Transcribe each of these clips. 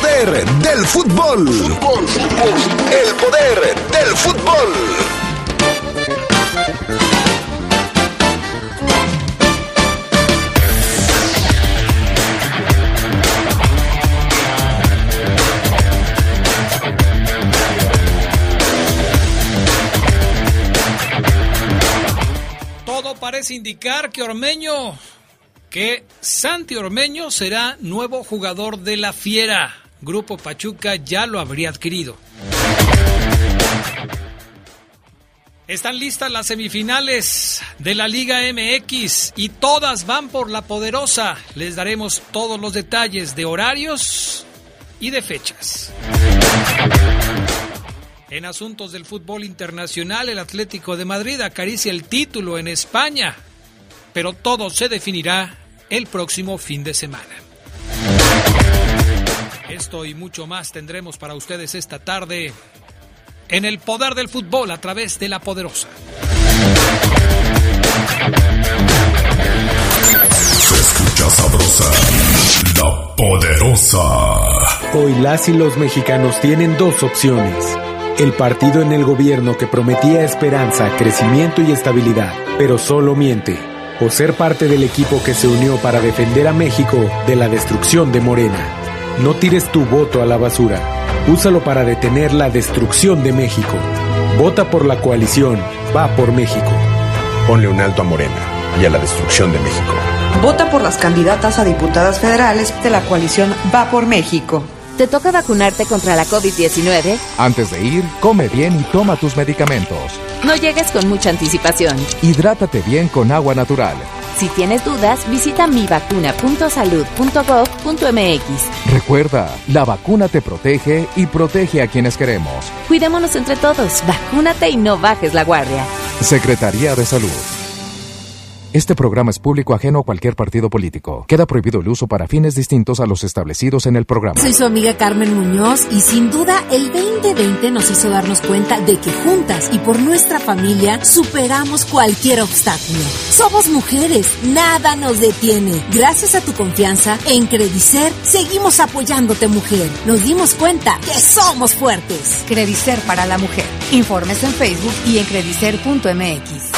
poder del fútbol. El poder del fútbol. Todo parece indicar que Ormeño, que Santi Ormeño será nuevo jugador de la Fiera. Grupo Pachuca ya lo habría adquirido. Están listas las semifinales de la Liga MX y todas van por la poderosa. Les daremos todos los detalles de horarios y de fechas. En asuntos del fútbol internacional, el Atlético de Madrid acaricia el título en España, pero todo se definirá el próximo fin de semana. Esto y mucho más tendremos para ustedes esta tarde en el poder del fútbol a través de la poderosa. Se escucha sabrosa, la poderosa. Hoy las y los mexicanos tienen dos opciones. El partido en el gobierno que prometía esperanza, crecimiento y estabilidad, pero solo miente. O ser parte del equipo que se unió para defender a México de la destrucción de Morena. No tires tu voto a la basura. Úsalo para detener la destrucción de México. Vota por la coalición. Va por México. Ponle un alto a Morena y a la destrucción de México. Vota por las candidatas a diputadas federales de la coalición Va por México. ¿Te toca vacunarte contra la COVID-19? Antes de ir, come bien y toma tus medicamentos. No llegues con mucha anticipación. Hidrátate bien con agua natural. Si tienes dudas, visita mivacuna.salud.gov.mx. Recuerda, la vacuna te protege y protege a quienes queremos. Cuidémonos entre todos, vacúnate y no bajes la guardia. Secretaría de Salud. Este programa es público ajeno a cualquier partido político. Queda prohibido el uso para fines distintos a los establecidos en el programa. Soy su amiga Carmen Muñoz y sin duda el 2020 nos hizo darnos cuenta de que juntas y por nuestra familia superamos cualquier obstáculo. Somos mujeres, nada nos detiene. Gracias a tu confianza, en Credicer seguimos apoyándote mujer. Nos dimos cuenta que somos fuertes. Credicer para la mujer. Informes en Facebook y en credicer.mx.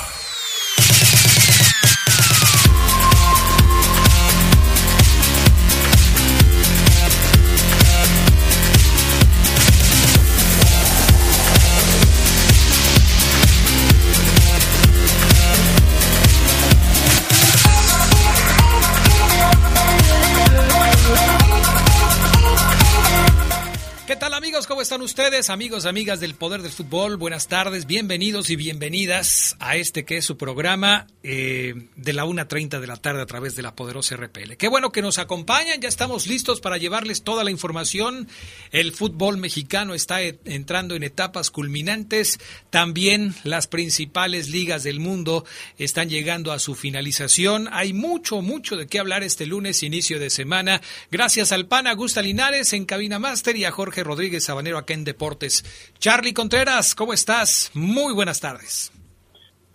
¿Cómo están ustedes? Amigos, amigas del Poder del Fútbol, buenas tardes, bienvenidos y bienvenidas a este que es su programa eh, de la 1.30 de la tarde a través de la poderosa RPL. Qué bueno que nos acompañan, ya estamos listos para llevarles toda la información. El fútbol mexicano está e- entrando en etapas culminantes, también las principales ligas del mundo están llegando a su finalización. Hay mucho, mucho de qué hablar este lunes, inicio de semana. Gracias al PAN Augusta Linares en Cabina Master y a Jorge Rodríguez Sabanero acá en Deportes. Charlie Contreras, ¿cómo estás? Muy buenas tardes.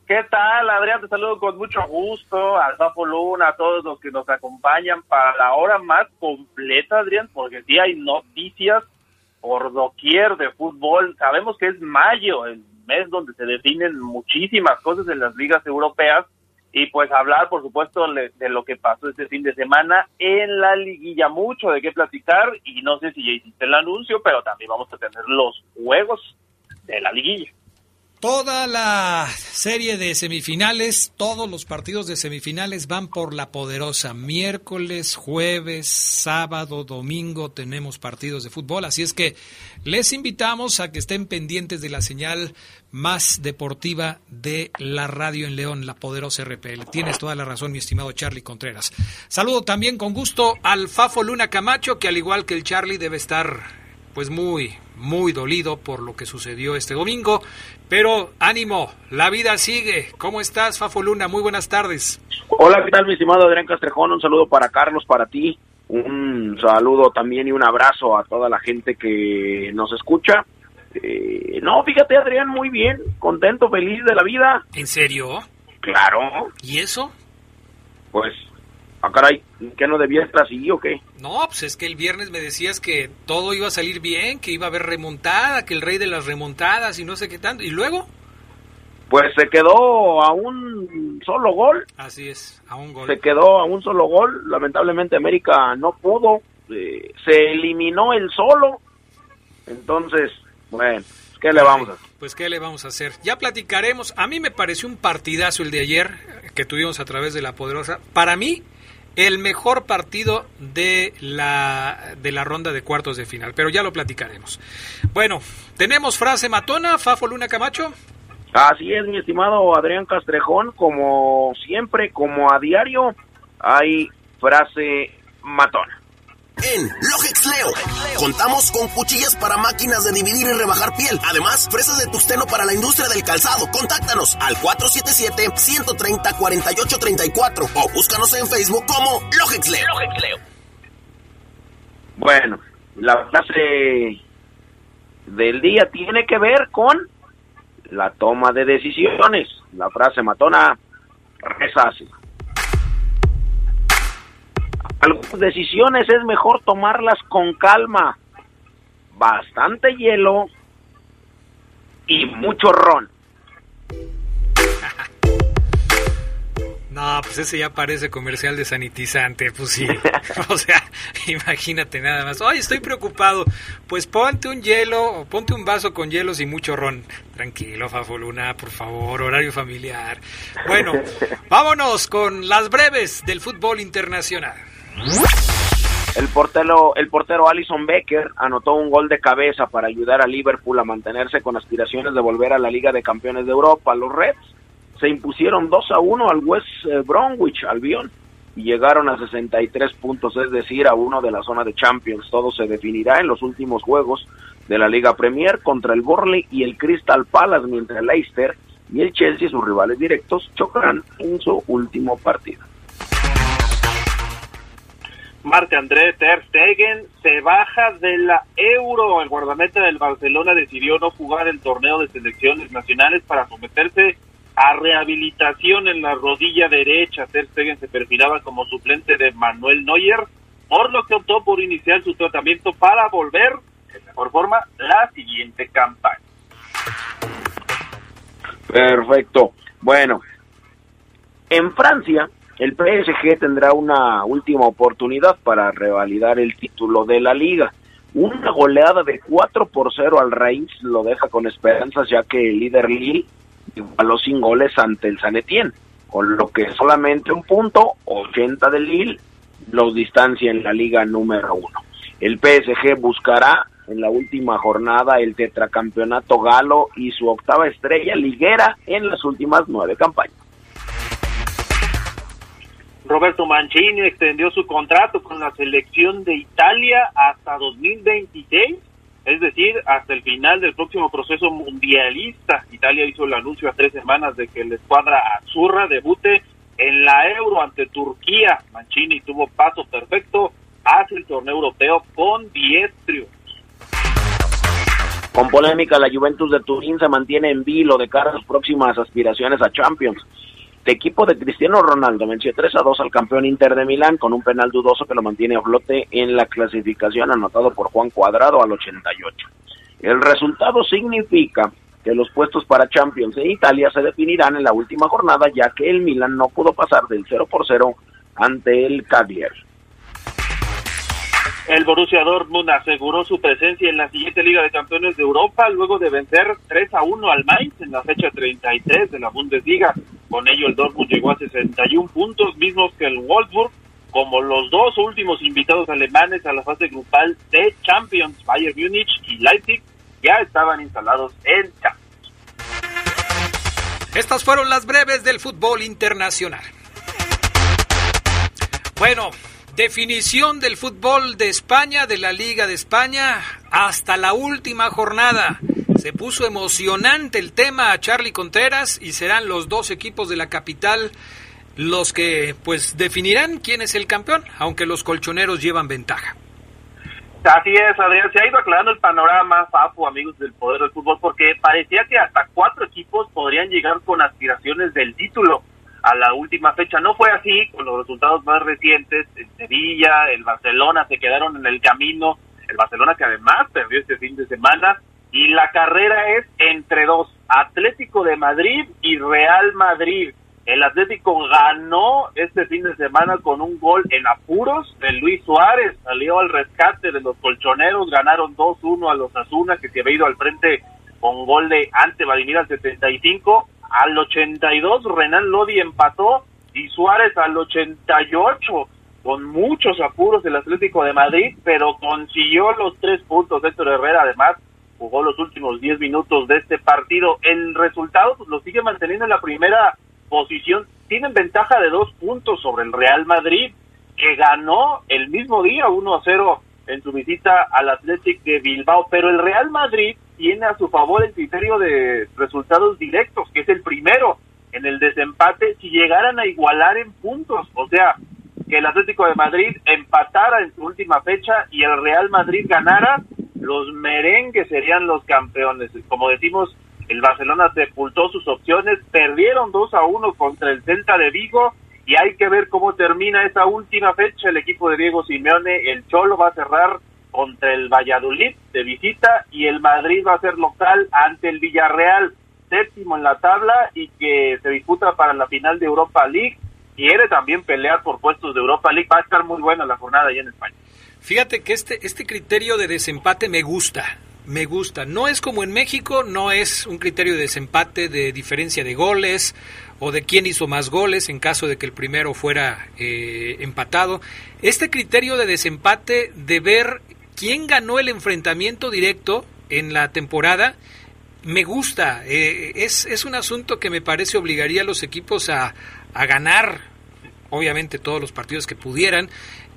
¿Qué tal, Adrián? Te saludo con mucho gusto, al Fafo Luna, a todos los que nos acompañan para la hora más completa, Adrián, porque sí hay noticias por doquier de fútbol. Sabemos que es mayo, el mes donde se definen muchísimas cosas en las ligas europeas, y pues hablar, por supuesto, de lo que pasó este fin de semana en la liguilla. Mucho de qué platicar, y no sé si ya hiciste el anuncio, pero también vamos a tener los juegos de la liguilla. Toda la serie de semifinales, todos los partidos de semifinales van por la poderosa. Miércoles, jueves, sábado, domingo tenemos partidos de fútbol, así es que les invitamos a que estén pendientes de la señal más deportiva de la radio en León, la poderosa RPL. Tienes toda la razón, mi estimado Charlie Contreras. Saludo también con gusto al Fafo Luna Camacho, que al igual que el Charlie debe estar pues muy, muy dolido por lo que sucedió este domingo. Pero ánimo, la vida sigue. ¿Cómo estás, Fafo Luna? Muy buenas tardes. Hola, ¿qué tal, mi estimado Adrián Castrejón? Un saludo para Carlos, para ti. Un saludo también y un abrazo a toda la gente que nos escucha. Eh, no, fíjate, Adrián, muy bien, contento, feliz de la vida. ¿En serio? Claro, ¿Y eso? Pues, ah, caray, ¿qué no debía estar así o qué? No, pues es que el viernes me decías que todo iba a salir bien, que iba a haber remontada, que el rey de las remontadas y no sé qué tanto. ¿Y luego? Pues se quedó a un solo gol. Así es, a un gol. Se quedó a un solo gol. Lamentablemente América no pudo. Eh, se eliminó el solo. Entonces, bueno, ¿qué le vamos a hacer? Pues qué le vamos a hacer. Ya platicaremos. A mí me pareció un partidazo el de ayer que tuvimos a través de la poderosa. Para mí, el mejor partido de la, de la ronda de cuartos de final, pero ya lo platicaremos. Bueno, tenemos frase matona, Fafo Luna Camacho. Así es, mi estimado Adrián Castrejón, como siempre, como a diario, hay frase matona. En Logix Leo, contamos con cuchillas para máquinas de dividir y rebajar piel. Además, fresas de tusteno para la industria del calzado. Contáctanos al 477-130-4834 o búscanos en Facebook como Logix Leo. Bueno, la frase del día tiene que ver con la toma de decisiones. La frase matona reza así. Algunas decisiones es mejor tomarlas con calma. Bastante hielo y mucho ron. No, pues ese ya parece comercial de sanitizante, pues sí. o sea, imagínate nada más. Ay, estoy preocupado. Pues ponte un hielo, ponte un vaso con hielos y mucho ron. Tranquilo, Fafoluna, por favor, horario familiar. Bueno, vámonos con las breves del fútbol internacional. El portero, el portero Alison Becker anotó un gol de cabeza para ayudar a Liverpool a mantenerse con aspiraciones de volver a la Liga de Campeones de Europa. Los Reds se impusieron 2 a 1 al West Bromwich Albion y llegaron a 63 puntos, es decir, a uno de la zona de Champions. Todo se definirá en los últimos juegos de la Liga Premier contra el Borley y el Crystal Palace, mientras el Leicester y el Chelsea, sus rivales directos, chocarán en su último partido. Marc-André Ter Stegen se baja de la Euro. El guardameta del Barcelona decidió no jugar el torneo de selecciones nacionales para someterse a rehabilitación en la rodilla derecha. Ter Stegen se perfilaba como suplente de Manuel Neuer, por lo que optó por iniciar su tratamiento para volver de mejor forma la siguiente campaña. Perfecto. Bueno, en Francia, el PSG tendrá una última oportunidad para revalidar el título de la liga. Una goleada de 4 por 0 al Reims lo deja con esperanzas ya que el líder Lille igualó sin goles ante el San Etienne, con lo que solamente un punto, 80 del Lille, los distancia en la liga número uno. El PSG buscará en la última jornada el tetracampeonato galo y su octava estrella liguera en las últimas nueve campañas. Roberto Mancini extendió su contrato con la selección de Italia hasta 2026 es decir, hasta el final del próximo proceso mundialista. Italia hizo el anuncio a tres semanas de que la escuadra azurra debute en la Euro ante Turquía. Mancini tuvo paso perfecto hacia el torneo europeo con 10 triunfos. Con polémica, la Juventus de Turín se mantiene en vilo de cara a sus próximas aspiraciones a Champions. El equipo de Cristiano Ronaldo venció 3 a 2 al campeón Inter de Milán con un penal dudoso que lo mantiene a flote en la clasificación anotado por Juan Cuadrado al 88. El resultado significa que los puestos para Champions en Italia se definirán en la última jornada ya que el Milán no pudo pasar del 0 por 0 ante el Cagliari. El Borussia Dortmund aseguró su presencia en la siguiente Liga de Campeones de Europa luego de vencer 3 a 1 al Mainz en la fecha 33 de la Bundesliga. Con ello el Dortmund llegó a 61 puntos, mismos que el Wolfsburg, como los dos últimos invitados alemanes a la fase grupal de Champions, Bayern Múnich y Leipzig, ya estaban instalados en Champions. Estas fueron las breves del fútbol internacional. Bueno, Definición del fútbol de España, de la Liga de España, hasta la última jornada. Se puso emocionante el tema a Charlie Contreras y serán los dos equipos de la capital los que pues definirán quién es el campeón, aunque los colchoneros llevan ventaja. Así es, Adrián, se ha ido aclarando el panorama, Papu, amigos del poder del fútbol, porque parecía que hasta cuatro equipos podrían llegar con aspiraciones del título a la última fecha. No fue así con los resultados más recientes. En Sevilla, el Barcelona se quedaron en el camino. El Barcelona que además perdió este fin de semana. Y la carrera es entre dos, Atlético de Madrid y Real Madrid. El Atlético ganó este fin de semana con un gol en apuros de Luis Suárez. Salió al rescate de los colchoneros. Ganaron 2-1 a los Asuna, que se había ido al frente con gol de ante Vladimir al 75. Al 82, Renan Lodi empató y Suárez al 88 con muchos apuros del Atlético de Madrid, pero consiguió los tres puntos. Héctor Herrera, además, jugó los últimos 10 minutos de este partido. El resultado pues, lo sigue manteniendo en la primera posición. Tienen ventaja de dos puntos sobre el Real Madrid, que ganó el mismo día 1 a 0 en su visita al Athletic de Bilbao. Pero el Real Madrid tiene a su favor el criterio de resultados directos, que es el primero en el desempate, si llegaran a igualar en puntos. O sea, que el Atlético de Madrid empatara en su última fecha y el Real Madrid ganara, los merengues serían los campeones. Como decimos, el Barcelona sepultó sus opciones, perdieron 2 a 1 contra el Celta de Vigo y hay que ver cómo termina esa última fecha. El equipo de Diego Simeone, el Cholo va a cerrar contra el Valladolid de visita y el Madrid va a ser local ante el Villarreal, séptimo en la tabla y que se disputa para la final de Europa League. Quiere también pelear por puestos de Europa League. Va a estar muy buena la jornada allá en España. Fíjate que este, este criterio de desempate me gusta me gusta. No es como en México, no es un criterio de desempate de diferencia de goles o de quién hizo más goles en caso de que el primero fuera eh, empatado. Este criterio de desempate de ver quién ganó el enfrentamiento directo en la temporada me gusta. Eh, es, es un asunto que me parece obligaría a los equipos a, a ganar, obviamente todos los partidos que pudieran,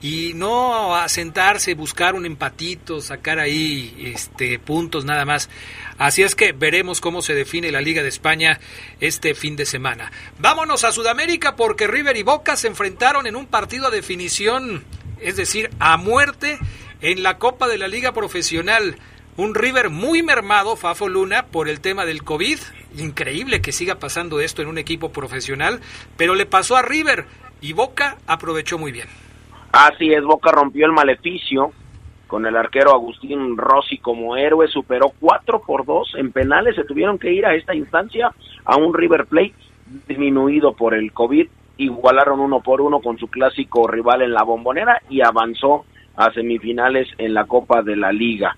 y no a sentarse, buscar un empatito, sacar ahí este puntos nada más. Así es que veremos cómo se define la Liga de España este fin de semana. Vámonos a Sudamérica porque River y Boca se enfrentaron en un partido a definición, es decir, a muerte en la Copa de la Liga Profesional. Un River muy mermado, Fafo Luna, por el tema del COVID. Increíble que siga pasando esto en un equipo profesional, pero le pasó a River y Boca aprovechó muy bien. Así es, Boca rompió el maleficio con el arquero Agustín Rossi como héroe, superó 4 por 2 en penales, se tuvieron que ir a esta instancia a un River Plate disminuido por el COVID, igualaron uno por uno con su clásico rival en la bombonera y avanzó a semifinales en la Copa de la Liga.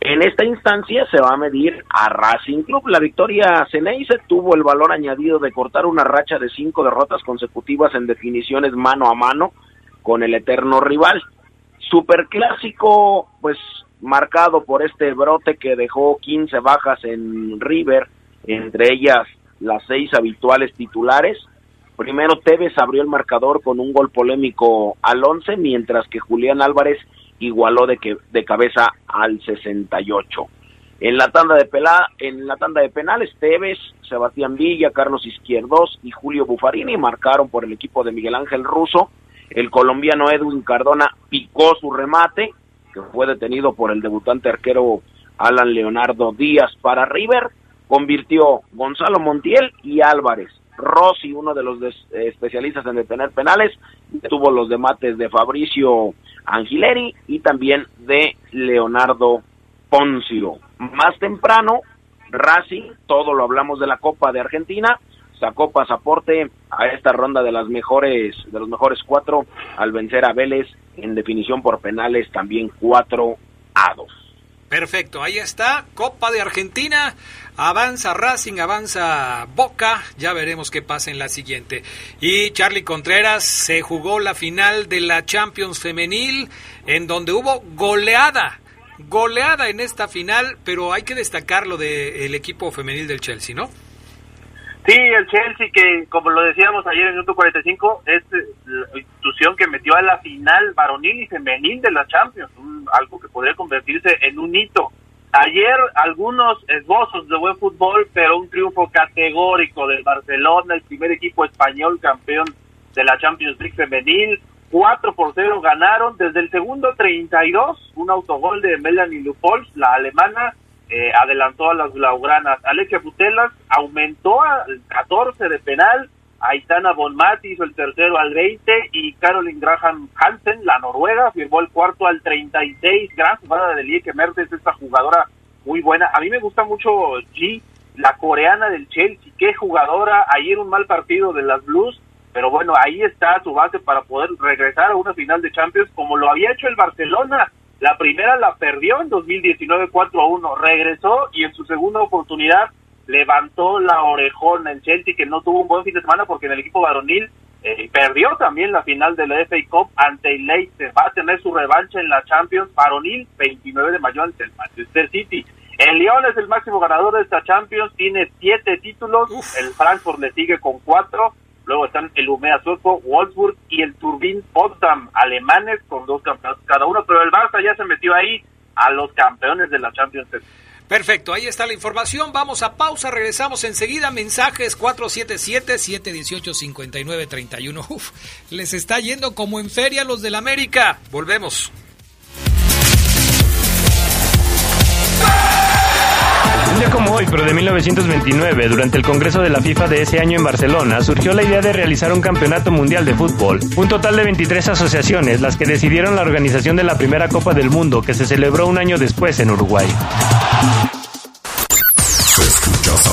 En esta instancia se va a medir a Racing Club. La victoria Ceneice tuvo el valor añadido de cortar una racha de cinco derrotas consecutivas en definiciones mano a mano con el eterno rival. Superclásico, pues marcado por este brote que dejó 15 bajas en River, entre ellas las seis habituales titulares. Primero Tevez abrió el marcador con un gol polémico al 11, mientras que Julián Álvarez igualó de, que, de cabeza al 68. En la tanda de en la tanda de penales, Tevez, Sebastián Villa, Carlos Izquierdos y Julio Bufarini marcaron por el equipo de Miguel Ángel Russo el colombiano Edwin Cardona picó su remate, que fue detenido por el debutante arquero Alan Leonardo Díaz para River. Convirtió Gonzalo Montiel y Álvarez. Rossi, uno de los especialistas en detener penales, tuvo los demates de Fabricio Angileri y también de Leonardo Poncio. Más temprano, Racing, todo lo hablamos de la Copa de Argentina, sacó pasaporte a esta ronda de las mejores de los mejores cuatro al vencer a Vélez en definición por penales también 4 a 2. Perfecto, ahí está, Copa de Argentina, avanza Racing, avanza Boca, ya veremos qué pasa en la siguiente. Y Charlie Contreras se jugó la final de la Champions Femenil, en donde hubo goleada, goleada en esta final, pero hay que destacar lo del equipo femenil del Chelsea, ¿no? Sí, el Chelsea que, como lo decíamos ayer en minuto 45, es la institución que metió a la final varonil y femenil de la Champions, algo que podría convertirse en un hito. Ayer algunos esbozos de buen fútbol, pero un triunfo categórico del Barcelona, el primer equipo español campeón de la Champions League femenil. 4 por 0 ganaron desde el segundo 32, un autogol de Melanie Lupols, la alemana, eh, adelantó a las blaugranas. Alexia Putelas aumentó al 14 de penal, Aitana Bonmati hizo el tercero al 20 y Caroline Graham Hansen, la noruega, firmó el cuarto al 36. Gran jugada de Lieke Mertens, esta jugadora muy buena. A mí me gusta mucho G, la coreana del Chelsea. Qué jugadora. Ayer un mal partido de las Blues, pero bueno, ahí está su base para poder regresar a una final de Champions como lo había hecho el Barcelona. La primera la perdió en 2019 4 a 1, regresó y en su segunda oportunidad levantó la orejona el Chelsea que no tuvo un buen fin de semana porque en el equipo varonil eh, perdió también la final de la FA Cup ante el Leicester. Va a tener su revancha en la Champions varonil 29 de mayo ante el Manchester City. El Lyon es el máximo ganador de esta Champions, tiene siete títulos, el Frankfurt le sigue con cuatro, luego están el Umea sueco, Wolfsburg y el Turbin Potsdam alemanes con dos campeonatos cada uno, pero el Barça ya se metió ahí a los campeones de la Champions. Perfecto, ahí está la información. Vamos a pausa, regresamos enseguida. Mensajes 477-718-5931. Uf, les está yendo como en feria los del América. Volvemos. Un día como hoy, pero de 1929, durante el Congreso de la FIFA de ese año en Barcelona, surgió la idea de realizar un campeonato mundial de fútbol. Un total de 23 asociaciones, las que decidieron la organización de la primera Copa del Mundo, que se celebró un año después en Uruguay.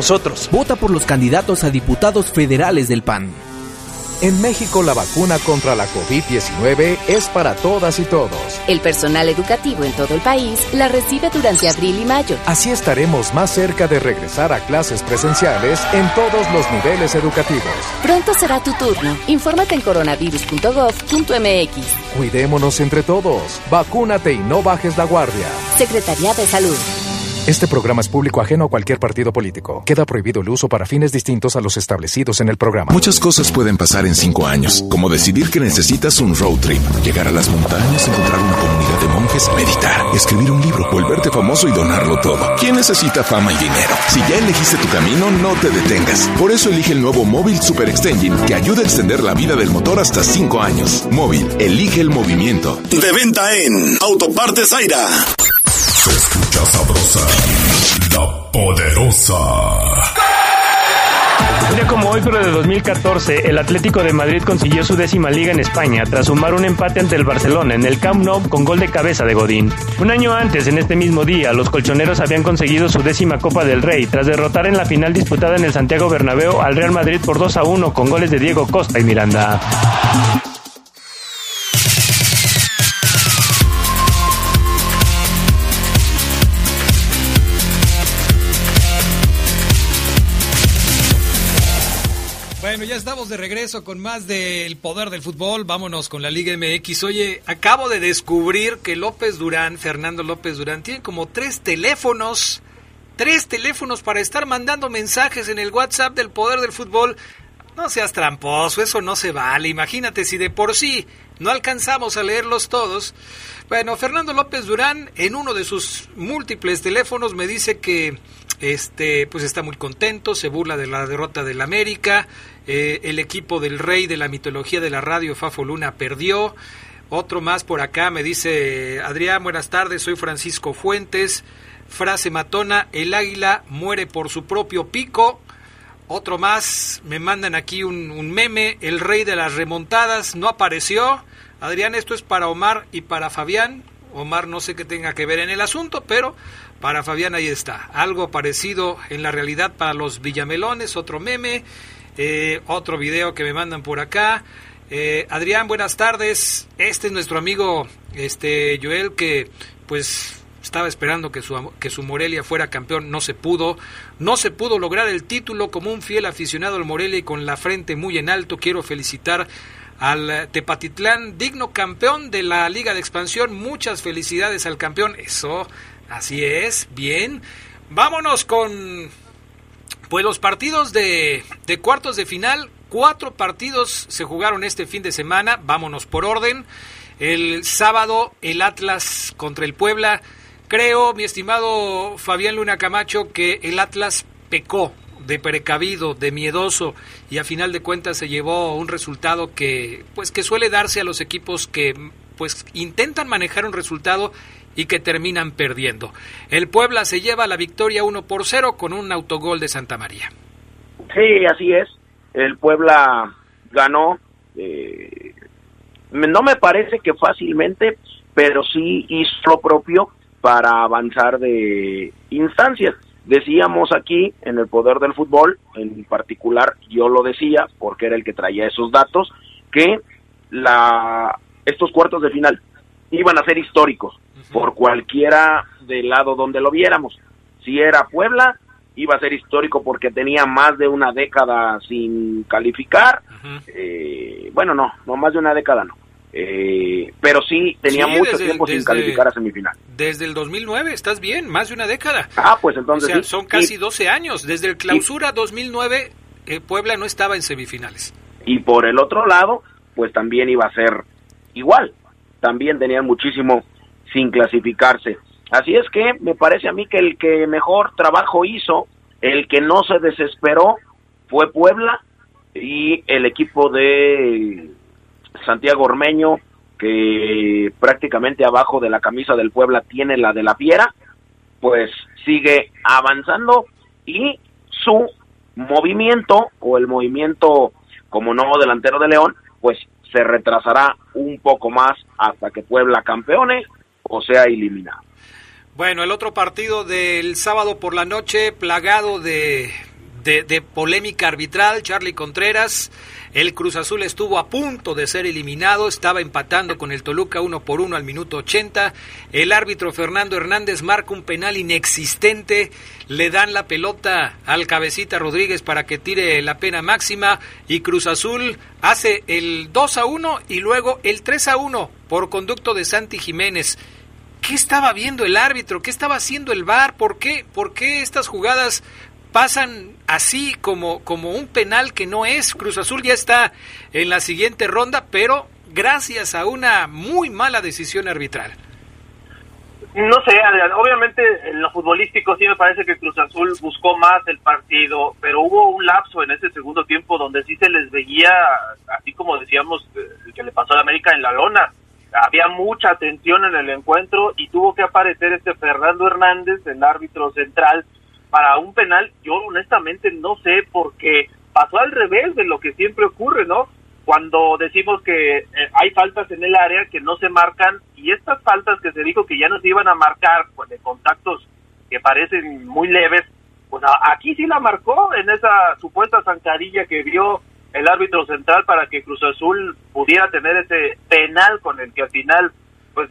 nosotros. Vota por los candidatos a diputados federales del PAN. En México la vacuna contra la COVID-19 es para todas y todos. El personal educativo en todo el país la recibe durante abril y mayo. Así estaremos más cerca de regresar a clases presenciales en todos los niveles educativos. Pronto será tu turno. Infórmate en coronavirus.gov.mx. Cuidémonos entre todos. Vacúnate y no bajes la guardia. Secretaría de Salud. Este programa es público ajeno a cualquier partido político. Queda prohibido el uso para fines distintos a los establecidos en el programa. Muchas cosas pueden pasar en cinco años, como decidir que necesitas un road trip, llegar a las montañas, encontrar una comunidad de monjes, meditar, escribir un libro, volverte famoso y donarlo todo. ¿Quién necesita fama y dinero? Si ya elegiste tu camino, no te detengas. Por eso elige el nuevo Móvil Super Extension que ayuda a extender la vida del motor hasta cinco años. Móvil, elige el movimiento. De venta en Autopartes Zaira. Escucha sabrosa, la poderosa. Un día como hoy, pero de 2014, el Atlético de Madrid consiguió su décima liga en España tras sumar un empate ante el Barcelona en el Camp Nou con gol de cabeza de Godín. Un año antes, en este mismo día, los colchoneros habían conseguido su décima Copa del Rey tras derrotar en la final disputada en el Santiago Bernabéu al Real Madrid por 2 a 1 con goles de Diego Costa y Miranda. De regreso con más del poder del fútbol. Vámonos con la Liga MX. Oye, acabo de descubrir que López Durán, Fernando López Durán, tiene como tres teléfonos. Tres teléfonos para estar mandando mensajes en el WhatsApp del poder del fútbol. No seas tramposo, eso no se vale. Imagínate si de por sí no alcanzamos a leerlos todos. Bueno, Fernando López Durán en uno de sus múltiples teléfonos me dice que este pues está muy contento, se burla de la derrota del América, eh, el equipo del rey de la mitología de la radio Fafo Luna perdió. Otro más por acá me dice Adrián, buenas tardes, soy Francisco Fuentes. Frase matona, el águila muere por su propio pico. Otro más, me mandan aquí un, un, meme, el rey de las remontadas no apareció. Adrián, esto es para Omar y para Fabián. Omar no sé qué tenga que ver en el asunto, pero para Fabián ahí está. Algo parecido en la realidad para los Villamelones, otro meme, eh, otro video que me mandan por acá. Eh, Adrián, buenas tardes. Este es nuestro amigo este Joel que pues estaba esperando que su, que su Morelia fuera campeón, no se pudo, no se pudo lograr el título como un fiel aficionado al Morelia y con la frente muy en alto. Quiero felicitar al Tepatitlán, digno campeón de la Liga de Expansión. Muchas felicidades al campeón. Eso, así es, bien. Vámonos con pues los partidos de, de cuartos de final Cuatro partidos se jugaron este fin de semana, vámonos por orden. El sábado el Atlas contra el Puebla. Creo, mi estimado Fabián Luna Camacho, que el Atlas pecó de precavido, de miedoso y a final de cuentas se llevó un resultado que pues que suele darse a los equipos que pues intentan manejar un resultado y que terminan perdiendo. El Puebla se lleva la victoria 1 por 0 con un autogol de Santa María. Sí, así es. El Puebla ganó, eh, no me parece que fácilmente, pero sí hizo lo propio para avanzar de instancias. Decíamos aquí en el poder del fútbol, en particular yo lo decía porque era el que traía esos datos, que la, estos cuartos de final iban a ser históricos por cualquiera del lado donde lo viéramos. Si era Puebla, iba a ser histórico porque tenía más de una década sin calificar. eh, bueno, no, no más de una década no. Eh, pero sí tenía Sí, mucho desde- tiempo sin calificar a semifinal. Desde el 2009, estás bien, más de una década. Ah, pues entonces O sea, sí. son casi Y- 12 años. Desde el clausura 2009, eh, Puebla no estaba en semifinales. y por el otro lado, pues también iba a ser igual. También tenían muchísimo sin clasificarse. Así es que me parece a mí que el que mejor trabajo hizo, el que no se desesperó, fue Puebla y el equipo de Santiago Ormeño, que prácticamente abajo de la camisa del Puebla tiene la de la Piera, pues sigue avanzando y su movimiento o el movimiento como nuevo delantero de León, pues se retrasará un poco más hasta que Puebla campeone o sea eliminado. Bueno, el otro partido del sábado por la noche, plagado de, de, polémica arbitral, Charlie Contreras. El Cruz Azul estuvo a punto de ser eliminado, estaba empatando con el Toluca uno por uno al minuto 80. El árbitro Fernando Hernández marca un penal inexistente, le dan la pelota al cabecita Rodríguez para que tire la pena máxima y Cruz Azul hace el 2 a 1 y luego el 3 a 1 por conducto de Santi Jiménez. ¿Qué estaba viendo el árbitro? ¿Qué estaba haciendo el VAR? ¿Por qué, por qué estas jugadas pasan así como, como un penal que no es? Cruz Azul ya está en la siguiente ronda, pero gracias a una muy mala decisión arbitral. No sé, Adrián, obviamente en lo futbolístico sí me parece que Cruz Azul buscó más el partido, pero hubo un lapso en ese segundo tiempo donde sí se les veía, así como decíamos, eh, el que le pasó a América en la lona. Había mucha tensión en el encuentro y tuvo que aparecer este Fernando Hernández, el árbitro central, para un penal. Yo honestamente no sé por qué pasó al revés de lo que siempre ocurre, ¿no? Cuando decimos que eh, hay faltas en el área que no se marcan y estas faltas que se dijo que ya no se iban a marcar, pues de contactos que parecen muy leves, pues aquí sí la marcó en esa supuesta zancadilla que vio el árbitro central para que Cruz Azul pudiera tener ese penal con el que al final, pues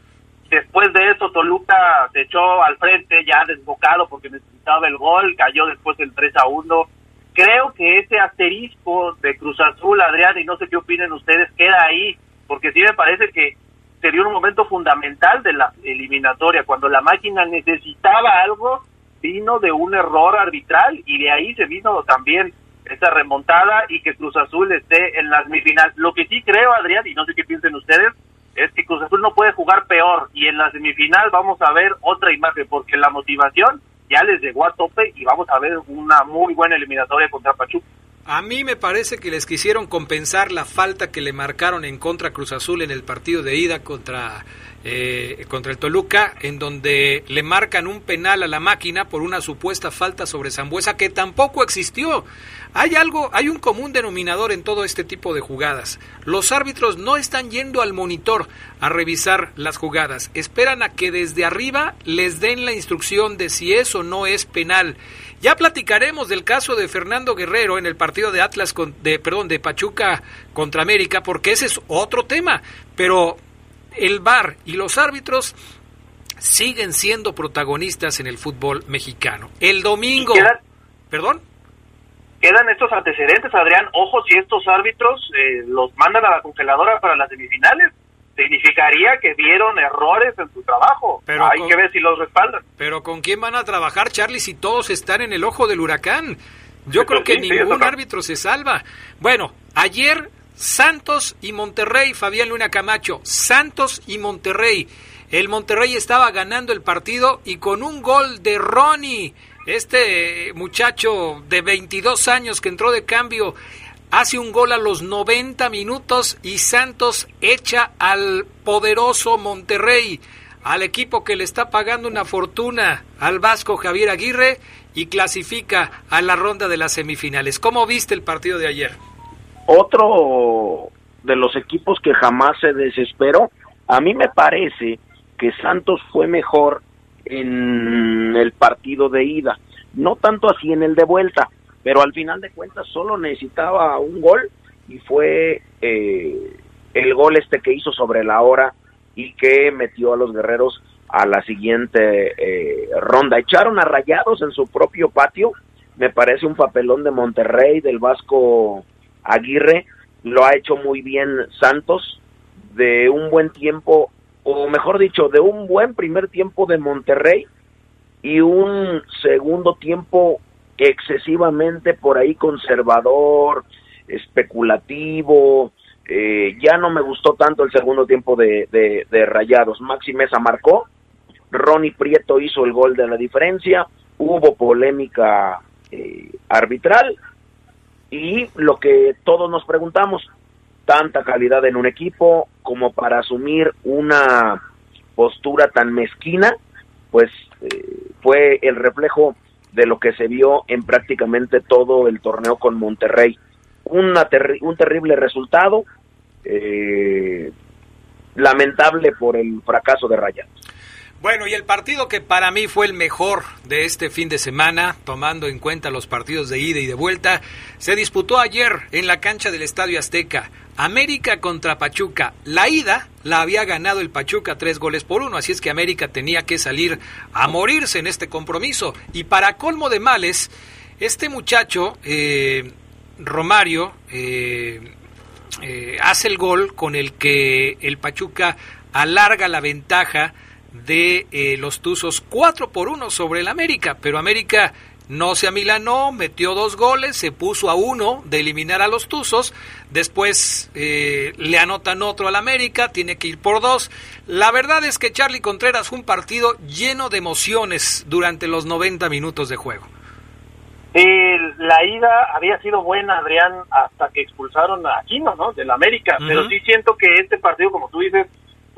después de eso Toluca se echó al frente ya desbocado porque necesitaba el gol, cayó después el 3 a 1. Creo que ese asterisco de Cruz Azul, Adrián, y no sé qué opinen ustedes, queda ahí, porque sí me parece que sería un momento fundamental de la eliminatoria, cuando la máquina necesitaba algo, vino de un error arbitral y de ahí se vino también esa remontada y que Cruz Azul esté en la semifinal. Lo que sí creo, Adrián, y no sé qué piensen ustedes, es que Cruz Azul no puede jugar peor y en la semifinal vamos a ver otra imagen porque la motivación ya les llegó a tope y vamos a ver una muy buena eliminatoria contra Pachuca. A mí me parece que les quisieron compensar la falta que le marcaron en contra Cruz Azul en el partido de ida contra, eh, contra el Toluca, en donde le marcan un penal a la máquina por una supuesta falta sobre Zambuesa que tampoco existió. Hay algo, hay un común denominador en todo este tipo de jugadas. Los árbitros no están yendo al monitor a revisar las jugadas, esperan a que desde arriba les den la instrucción de si eso no es penal. Ya platicaremos del caso de Fernando Guerrero en el partido de Atlas con, de perdón, de Pachuca contra América porque ese es otro tema, pero el VAR y los árbitros siguen siendo protagonistas en el fútbol mexicano. El domingo, quedan- perdón, Quedan estos antecedentes, Adrián. Ojo, si estos árbitros eh, los mandan a la congeladora para las semifinales, significaría que vieron errores en su trabajo. Pero Hay con- que ver si los respaldan. pero ¿con quién van a trabajar Charlie si todos están en el ojo del huracán? Yo creo que ningún árbitro se salva. Bueno, ayer Santos y Monterrey, Fabián Luna Camacho, Santos y Monterrey. El Monterrey estaba ganando el partido y con un gol de Ronnie, este muchacho de 22 años que entró de cambio, hace un gol a los 90 minutos y Santos echa al poderoso Monterrey, al equipo que le está pagando una fortuna al vasco Javier Aguirre y clasifica a la ronda de las semifinales. ¿Cómo viste el partido de ayer? Otro de los equipos que jamás se desesperó, a mí me parece que Santos fue mejor en el partido de ida, no tanto así en el de vuelta, pero al final de cuentas solo necesitaba un gol y fue eh, el gol este que hizo sobre la hora y que metió a los guerreros a la siguiente eh, ronda. Echaron a rayados en su propio patio, me parece un papelón de Monterrey, del Vasco Aguirre, lo ha hecho muy bien Santos, de un buen tiempo o mejor dicho, de un buen primer tiempo de Monterrey y un segundo tiempo excesivamente por ahí conservador, especulativo. Eh, ya no me gustó tanto el segundo tiempo de, de, Rayados. Maxi Mesa marcó, Ronnie Prieto hizo el gol de la diferencia, hubo polémica eh, arbitral y lo que todos nos preguntamos, tanta calidad en un equipo como para asumir una postura tan mezquina, pues eh, fue el reflejo de lo que se vio en prácticamente todo el torneo con Monterrey. Una un terrible resultado, eh, lamentable por el fracaso de Rayados. Bueno, y el partido que para mí fue el mejor de este fin de semana, tomando en cuenta los partidos de ida y de vuelta, se disputó ayer en la cancha del Estadio Azteca. América contra Pachuca. La ida la había ganado el Pachuca tres goles por uno, así es que América tenía que salir a morirse en este compromiso. Y para colmo de males, este muchacho, eh, Romario, eh, eh, hace el gol con el que el Pachuca alarga la ventaja de eh, los Tuzos 4 por 1 sobre el América, pero América no se amilanó, metió dos goles, se puso a uno de eliminar a los Tuzos, después eh, le anotan otro al América, tiene que ir por dos. La verdad es que Charlie Contreras fue un partido lleno de emociones durante los 90 minutos de juego. la ida había sido buena, Adrián, hasta que expulsaron a Aquino, ¿no? Del América, pero sí siento que este partido, como tú dices,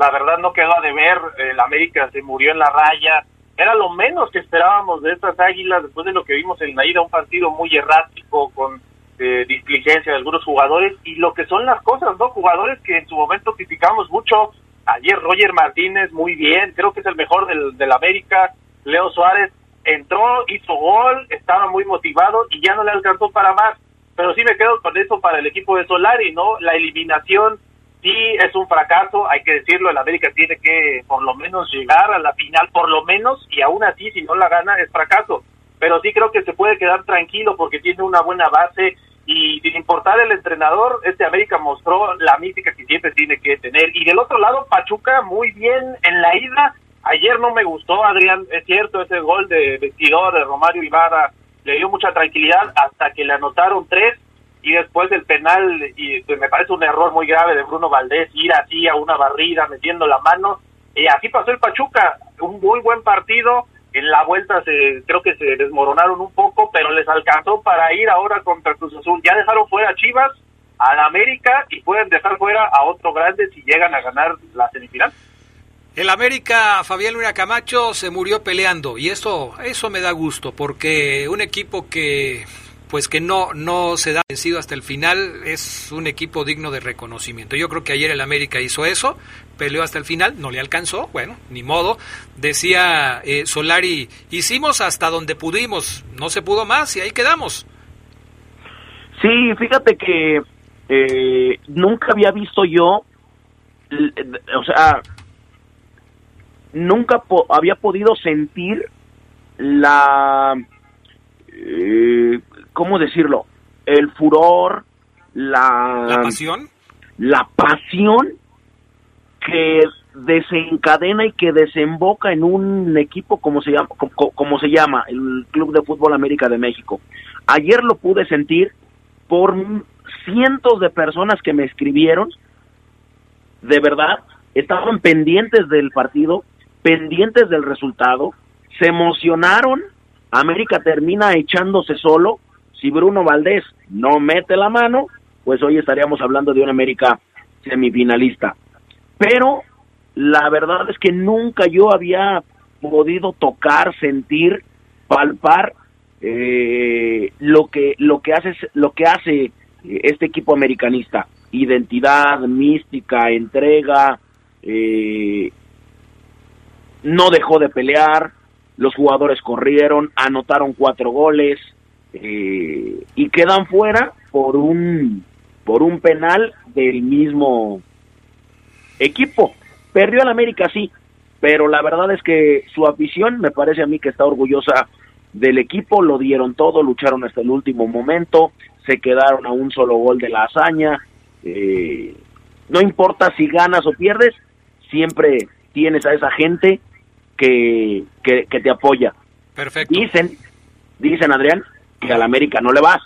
la verdad no quedó a deber, el América se murió en la raya, era lo menos que esperábamos de estas águilas después de lo que vimos en la ida, un partido muy errático, con eh, displicencia de algunos jugadores, y lo que son las cosas, ¿no? Jugadores que en su momento criticamos mucho, ayer Roger Martínez muy bien, creo que es el mejor del, del América, Leo Suárez entró, hizo gol, estaba muy motivado y ya no le alcanzó para más, pero sí me quedo con eso para el equipo de Solari, ¿no? La eliminación sí es un fracaso, hay que decirlo, el América tiene que por lo menos llegar a la final, por lo menos, y aún así si no la gana es fracaso. Pero sí creo que se puede quedar tranquilo porque tiene una buena base y sin importar el entrenador, este América mostró la mística que siempre tiene que tener. Y del otro lado, Pachuca muy bien en la ida. Ayer no me gustó, Adrián, es cierto, ese gol de vestidor de Romario Ibarra le dio mucha tranquilidad hasta que le anotaron tres y después del penal, y pues, me parece un error muy grave de Bruno Valdés, ir así a una barrida metiendo la mano, y así pasó el Pachuca, un muy buen partido, en la vuelta se creo que se desmoronaron un poco, pero les alcanzó para ir ahora contra Cruz Azul, ya dejaron fuera a Chivas, a la América, y pueden dejar fuera a otro grande si llegan a ganar la semifinal. El América, Fabián Luna Camacho, se murió peleando y eso, eso me da gusto porque un equipo que pues que no, no se da vencido hasta el final, es un equipo digno de reconocimiento. Yo creo que ayer el América hizo eso, peleó hasta el final, no le alcanzó, bueno, ni modo. Decía eh, Solari, hicimos hasta donde pudimos, no se pudo más y ahí quedamos. Sí, fíjate que eh, nunca había visto yo, o sea, nunca había podido sentir la eh, ¿cómo decirlo? El furor, la... ¿La pasión? La pasión que desencadena y que desemboca en un equipo como se llama como, se llama el Club de Fútbol América de México. ayer lo pude sentir por cientos de personas que me escribieron, de verdad, estaban pendientes del partido, pendientes del resultado, se emocionaron, América termina echándose solo, si Bruno Valdés no mete la mano, pues hoy estaríamos hablando de una América semifinalista. Pero la verdad es que nunca yo había podido tocar, sentir, palpar eh, lo que lo que hace lo que hace este equipo americanista identidad mística entrega eh, no dejó de pelear los jugadores corrieron anotaron cuatro goles eh, y quedan fuera por un por un penal del mismo equipo perdió el América sí pero la verdad es que su afición me parece a mí que está orgullosa del equipo, lo dieron todo, lucharon hasta el último momento, se quedaron a un solo gol de la hazaña. Eh, no importa si ganas o pierdes, siempre tienes a esa gente que, que, te apoya. Perfecto. Dicen, dicen Adrián, que al América no le vas,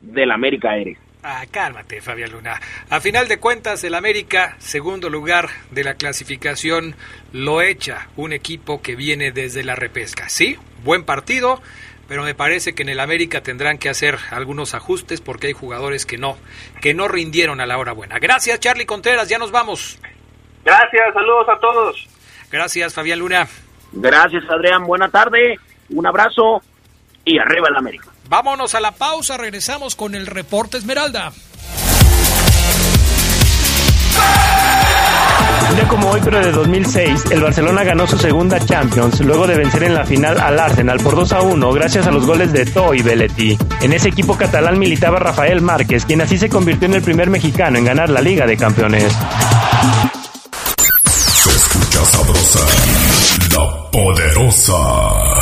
del América eres. Ah, cálmate, Fabián Luna. A final de cuentas, el América, segundo lugar de la clasificación, lo echa un equipo que viene desde la repesca. Sí, buen partido, pero me parece que en el América tendrán que hacer algunos ajustes porque hay jugadores que no, que no rindieron a la hora buena. Gracias, Charlie Contreras, ya nos vamos. Gracias, saludos a todos. Gracias, Fabián Luna. Gracias, Adrián. Buena tarde, un abrazo y arriba el América. Vámonos a la pausa, regresamos con el reporte Esmeralda. Día como hoy, pero de 2006, el Barcelona ganó su segunda Champions luego de vencer en la final al Arsenal por 2 a 1 gracias a los goles de To y Belletti. En ese equipo catalán militaba Rafael Márquez, quien así se convirtió en el primer mexicano en ganar la Liga de Campeones. Se escucha sabrosa la Poderosa.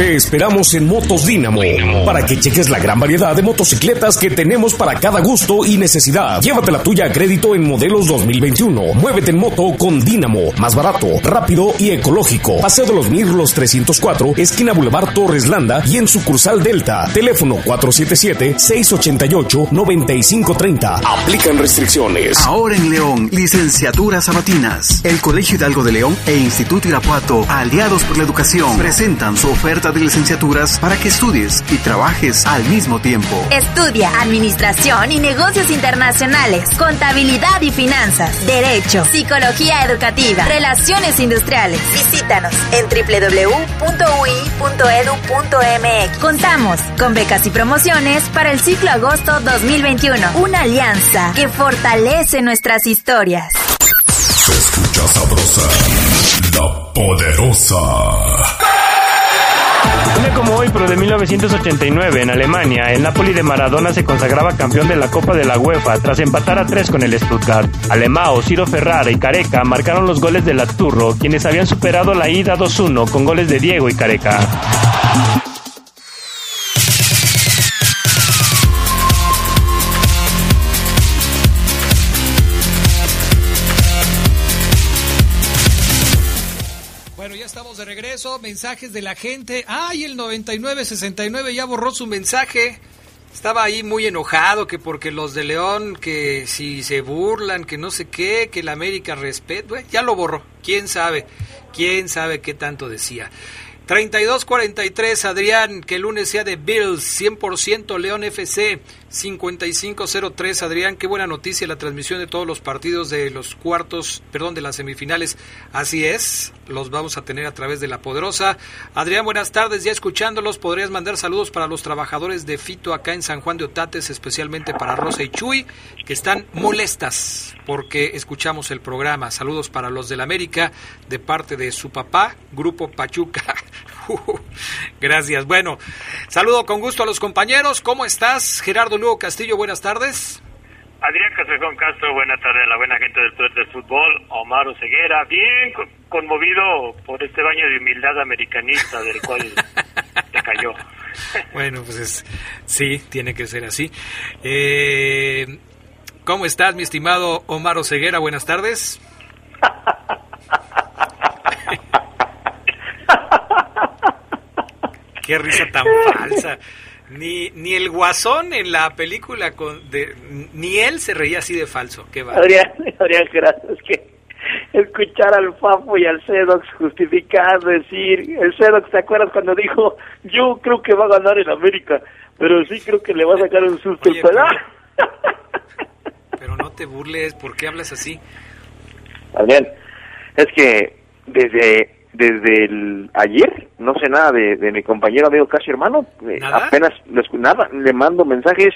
Te esperamos en Motos Dínamo para que cheques la gran variedad de motocicletas que tenemos para cada gusto y necesidad. Llévate la tuya a crédito en modelos 2021. Muévete en moto con Dínamo, más barato, rápido y ecológico. Paseo de los Mirlos 304, esquina Boulevard Torres Landa y en sucursal Delta. Teléfono 477-688-9530. Aplican restricciones. Ahora en León, licenciaturas sabatinas. El Colegio Hidalgo de León e Instituto Irapuato, aliados por la educación, presentan su oferta de licenciaturas para que estudies y trabajes al mismo tiempo. Estudia Administración y Negocios Internacionales, Contabilidad y Finanzas, Derecho, Psicología Educativa, Relaciones Industriales. Visítanos en www.ui.edu.mx. Contamos con becas y promociones para el ciclo agosto 2021. Una alianza que fortalece nuestras historias. Se escucha sabrosa, la poderosa. Como hoy, pero de 1989, en Alemania, el Napoli de Maradona se consagraba campeón de la Copa de la UEFA tras empatar a tres con el Stuttgart. Alemao, Ciro Ferrara y Careca marcaron los goles del Aturro, quienes habían superado la ida 2-1 con goles de Diego y Careca. Mensajes de la gente. Ay, el 9969 ya borró su mensaje. Estaba ahí muy enojado que porque los de León, que si se burlan, que no sé qué, que la América respeta. ya lo borró. ¿Quién sabe? ¿Quién sabe qué tanto decía? 32-43, Adrián, que el lunes sea de Bills, 100% León FC. 5503, Adrián, qué buena noticia la transmisión de todos los partidos de los cuartos, perdón, de las semifinales. Así es, los vamos a tener a través de la poderosa. Adrián, buenas tardes, ya escuchándolos, podrías mandar saludos para los trabajadores de Fito acá en San Juan de Otates, especialmente para Rosa y Chuy, que están molestas porque escuchamos el programa. Saludos para los del América de parte de su papá, Grupo Pachuca. Gracias. Bueno, saludo con gusto a los compañeros. ¿Cómo estás, Gerardo Lugo Castillo? Buenas tardes. Adrián Casejón Castro, buena tarde a la buena gente del Poder del Fútbol. Omar Ceguera, bien conmovido por este baño de humildad americanista del cual te cayó. Bueno, pues es, sí, tiene que ser así. Eh, ¿Cómo estás, mi estimado Omar Ceguera? Buenas tardes. Qué risa tan falsa. Ni, ni el guasón en la película, con, de, ni él se reía así de falso. Qué va. Adrián, Adrián, gracias. Que escuchar al Fafo y al Cedox justificar, decir, el Cedox, ¿te acuerdas cuando dijo, yo creo que va a ganar en América, pero sí creo que le va a sacar un susto el pero, pero no te burles, ¿por qué hablas así? Adrián, es que desde desde el ayer, no sé nada de, de mi compañero amigo casi hermano, eh, apenas nada, le mando mensajes,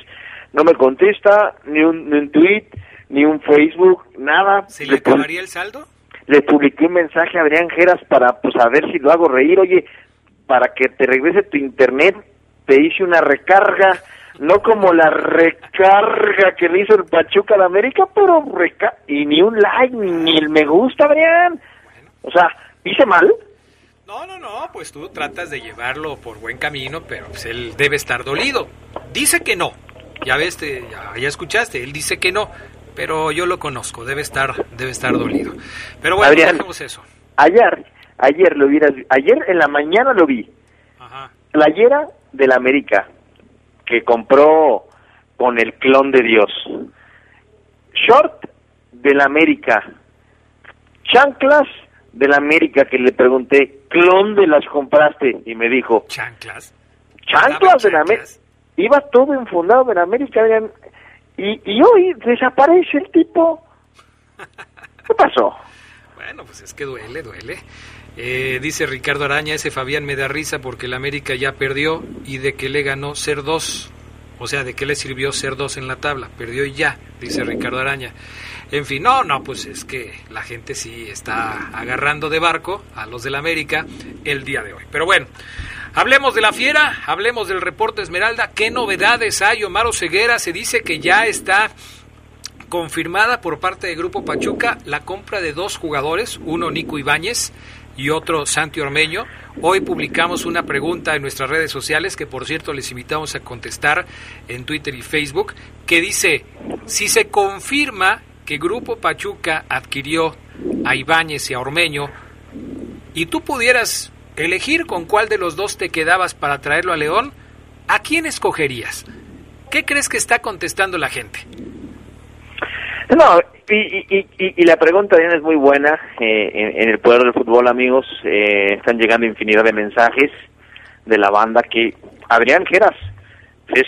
no me contesta, ni un, ni un tweet, ni un Facebook, nada. ¿Se le acabaría el saldo? Le publiqué un mensaje a Adrián Geras para pues a ver si lo hago reír, oye, para que te regrese tu internet, te hice una recarga, no como la recarga que le hizo el Pachuca a la América, pero reca y ni un like, ni el me gusta, Adrián. O sea, ¿Hice mal? No, no, no, pues tú tratas de llevarlo por buen camino, pero pues él debe estar dolido. Dice que no. Ya ves, ya, escuchaste, él dice que no, pero yo lo conozco, debe estar debe estar dolido. Pero bueno, Adrián, dejemos eso. Ayer, ayer lo vieras, ayer en la mañana lo vi. Ajá. Playera del América que compró con el clon de Dios. Short del América. Chanclas de la América que le pregunté, ¿clon de las compraste? Y me dijo, ¿chanclas? ¿Chanclas de la América? Iba todo enfundado de la América, y, y hoy desaparece el tipo. ¿Qué pasó? Bueno, pues es que duele, duele. Eh, dice Ricardo Araña, ese Fabián me da risa porque la América ya perdió y de que le ganó ser dos. O sea, de qué le sirvió ser dos en la tabla. Perdió y ya, dice Ricardo Araña. En fin, no, no, pues es que la gente sí está agarrando de barco a los del América el día de hoy. Pero bueno, hablemos de la fiera, hablemos del reporte Esmeralda. ¿Qué novedades hay? Omar Ceguera se dice que ya está confirmada por parte del Grupo Pachuca la compra de dos jugadores, uno Nico Ibáñez y otro Santi Ormeño. Hoy publicamos una pregunta en nuestras redes sociales que por cierto les invitamos a contestar en Twitter y Facebook que dice, si se confirma que Grupo Pachuca adquirió a Ibáñez y a Ormeño y tú pudieras elegir con cuál de los dos te quedabas para traerlo a León, ¿a quién escogerías? ¿Qué crees que está contestando la gente? No, y, y, la pregunta es muy buena. Eh, en, el poder del fútbol, amigos, eh, están llegando infinidad de mensajes de la banda que Adrián Geras es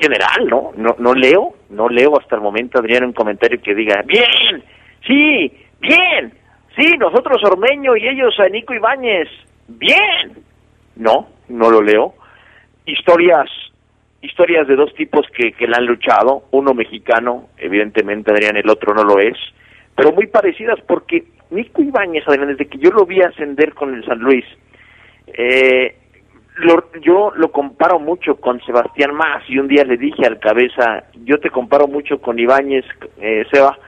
general, ¿no? No, no leo, no leo hasta el momento, Adrián, un comentario que diga, bien, sí, bien, sí, nosotros Ormeño y ellos a Nico Ibáñez, bien. No, no lo leo. Historias, historias de dos tipos que, que la han luchado, uno mexicano, evidentemente Adrián, el otro no lo es, pero muy parecidas porque Nico Ibáñez, Adrián, desde que yo lo vi ascender con el San Luis, eh, yo lo comparo mucho con Sebastián Más y un día le dije al cabeza, yo te comparo mucho con Ibáñez, eh, Seba,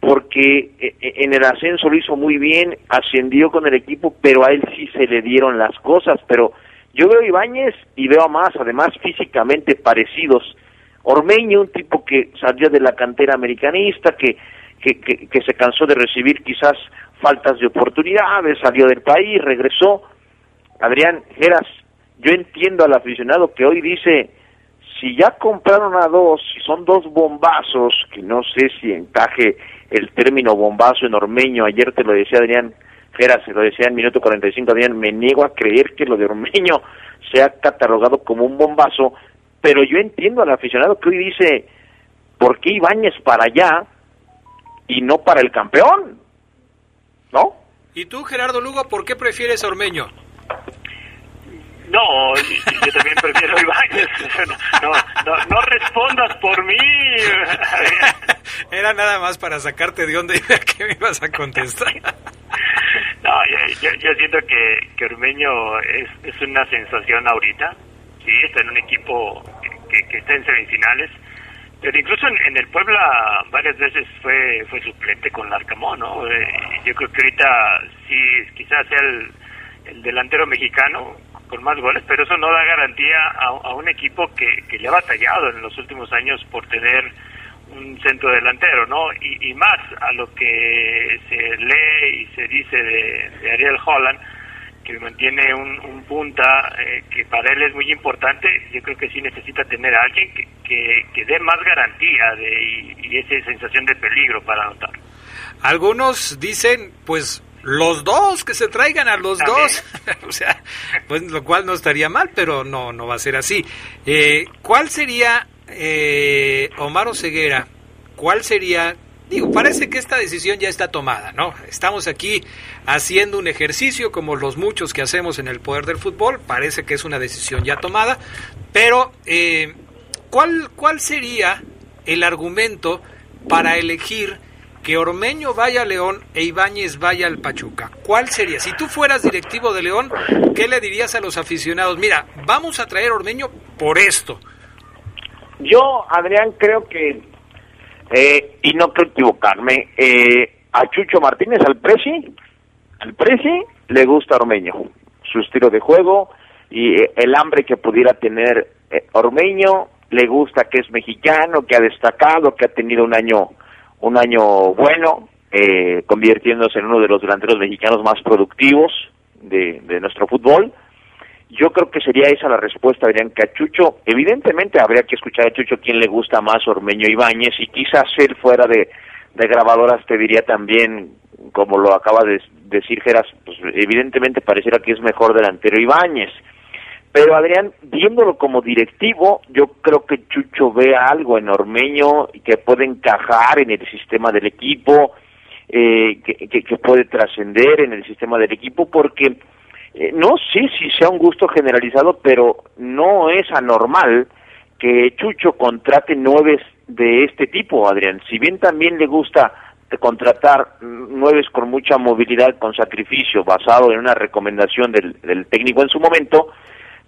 porque eh, eh, en el ascenso lo hizo muy bien, ascendió con el equipo, pero a él sí se le dieron las cosas, pero yo veo a Ibáñez y veo a Más, además físicamente parecidos. Ormeño, un tipo que salió de la cantera americanista, que, que, que, que se cansó de recibir quizás faltas de oportunidades, salió del país, regresó. Adrián Geras, yo entiendo al aficionado que hoy dice, si ya compraron a dos, si son dos bombazos, que no sé si encaje el término bombazo en Ormeño, ayer te lo decía Adrián Geras, se lo decía en minuto 45, Adrián, me niego a creer que lo de Ormeño sea catalogado como un bombazo, pero yo entiendo al aficionado que hoy dice, ¿por qué Ibáñez para allá y no para el campeón? ¿No? ¿Y tú, Gerardo Lugo, por qué prefieres Ormeño? No, yo también prefiero Ibáñez. No, no, no respondas por mí. Era nada más para sacarte de onda y que me ibas a contestar. No, yo, yo siento que, que Ormeño es, es una sensación ahorita. Sí, está en un equipo que, que está en semifinales. pero incluso en, el Puebla varias veces fue fue suplente con Larcamón, ¿no? Eh, yo creo que ahorita sí, quizás sea el, el, delantero mexicano con más goles, pero eso no da garantía a, un equipo que, que le ha batallado en los últimos años por tener un centro delantero, ¿no? Y, más a lo que se lee y se dice de Ariel Holland, que mantiene un, punta eh, que para él es muy importante, yo creo que sí necesita tener a alguien que, que, dé más garantía de, y, esa sensación de peligro para anotar. Algunos dicen, pues los dos, que se traigan a los dos, o sea, pues lo cual no estaría mal, pero no, no va a ser así. Eh, ¿Cuál sería, eh, Omar Oseguera, cuál sería Digo, parece que esta decisión ya está tomada, ¿no? Estamos aquí haciendo un ejercicio como los muchos que hacemos en el poder del fútbol, parece que es una decisión ya tomada, pero eh, ¿cuál, ¿cuál sería el argumento para elegir que Ormeño vaya a León e Ibáñez vaya al Pachuca? ¿Cuál sería? Si tú fueras directivo de León, ¿qué le dirías a los aficionados? Mira, vamos a traer Ormeño por esto. Yo, Adrián, creo que eh, y no quiero equivocarme, eh, a Chucho Martínez, al Presi, al Presi le gusta Ormeño, su estilo de juego y eh, el hambre que pudiera tener Ormeño, le gusta que es mexicano, que ha destacado, que ha tenido un año, un año bueno, convirtiéndose en uno de los delanteros mexicanos más productivos de, de nuestro fútbol yo creo que sería esa la respuesta, Adrián Cachucho. Evidentemente habría que escuchar a Chucho quién le gusta más, Ormeño Ibáñez, y quizás él fuera de, de grabadoras te diría también, como lo acaba de decir Geras, pues evidentemente pareciera que es mejor delantero Ibáñez. Pero Adrián, viéndolo como directivo, yo creo que Chucho ve algo en Ormeño que puede encajar en el sistema del equipo, eh, que, que puede trascender en el sistema del equipo, porque eh, no sé si sea un gusto generalizado, pero no es anormal que Chucho contrate nueves de este tipo, Adrián. Si bien también le gusta contratar nueves con mucha movilidad, con sacrificio, basado en una recomendación del, del técnico en su momento,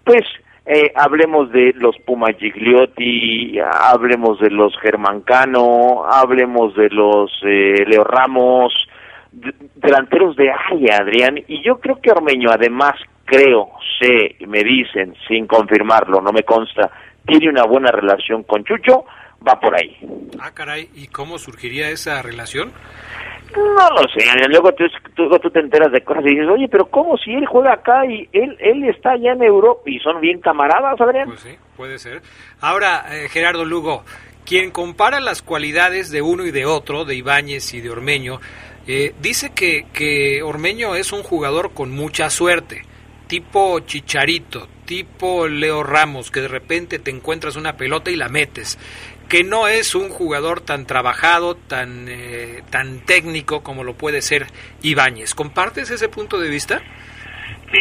pues eh, hablemos de los Puma Gigliotti, hablemos de los Germancano, hablemos de los eh, Leo Ramos, delanteros de área, Adrián, y yo creo que Ormeño, además, creo, sé, me dicen, sin confirmarlo, no me consta, tiene una buena relación con Chucho, va por ahí. Ah, caray, ¿y cómo surgiría esa relación? No lo sé, luego tú, tú, te enteras de cosas y dices, oye, pero ¿cómo si él juega acá y él, él está allá en Europa y son bien camaradas, Adrián? Pues sí, puede ser. Ahora, eh, Gerardo Lugo, quien compara las cualidades de uno y de otro, de Ibáñez y de Ormeño, eh, dice que, que Ormeño es un jugador con mucha suerte, tipo Chicharito, tipo Leo Ramos, que de repente te encuentras una pelota y la metes, que no es un jugador tan trabajado, tan, eh, tan técnico como lo puede ser Ibáñez. ¿Compartes ese punto de vista? Sí,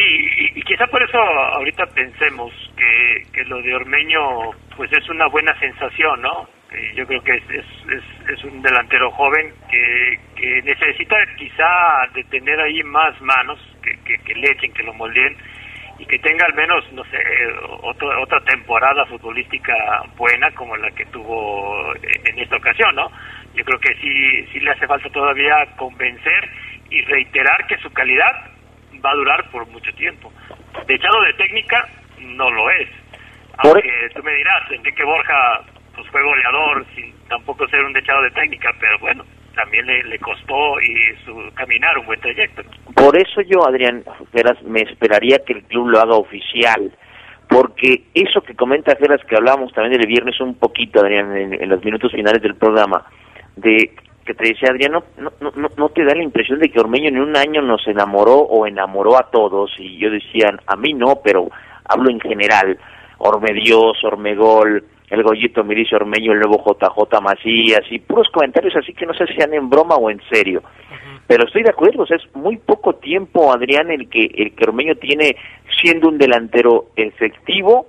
y, quizá por eso ahorita pensemos que, que lo de Ormeño pues es una buena sensación, ¿no? yo creo que es, es, es, un delantero joven que, que, necesita quizá de tener ahí más manos que, que, que le echen, que lo moldeen y que tenga al menos, no sé, otra otra temporada futbolística buena como la que tuvo en esta ocasión, ¿no? Yo creo que sí, sí le hace falta todavía convencer y reiterar que su calidad va a durar por mucho tiempo. De echado de técnica, no lo es. Aunque tú me dirás, Enrique Borja pues fue goleador sin tampoco ser un dechado de técnica, pero bueno, también le, costó y su caminar un buen trayecto. Por eso yo, Adrián, me esperaría que el club lo haga oficial, porque eso que comenta Geras, que hablábamos también del viernes un poquito, Adrián, en, los minutos finales del programa, de que te decía Adrián, no, no, no, no te da la impresión de que Ormeño en un año nos enamoró o enamoró a todos, y yo decía, a mí no, pero hablo en general, Ormedios, Ormegol, el Goyito Miricio Ormeño, el nuevo JJ Macías y puros comentarios así que no sé si sean en broma o en serio. Pero estoy de acuerdo, es muy poco tiempo, Adrián, el que, el que Ormeño tiene siendo un delantero efectivo,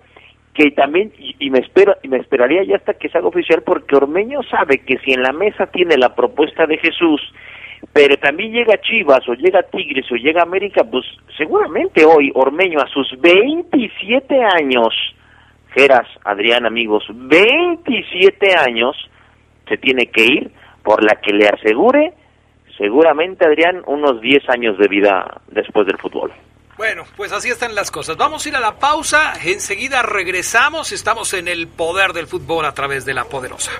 que también, y, me espero, y me esperaría ya hasta que se haga oficial, porque Ormeño sabe que si en la mesa tiene la propuesta de Jesús, pero también llega Chivas o llega Tigres o llega América, pues seguramente hoy Ormeño a sus 27 años Adrián, amigos, 27 años se tiene que ir por la que le asegure seguramente, Adrián, unos 10 años de vida después del fútbol. Bueno, pues así están las cosas. Vamos a ir a la pausa, enseguida regresamos, estamos en el poder del fútbol a través de la poderosa.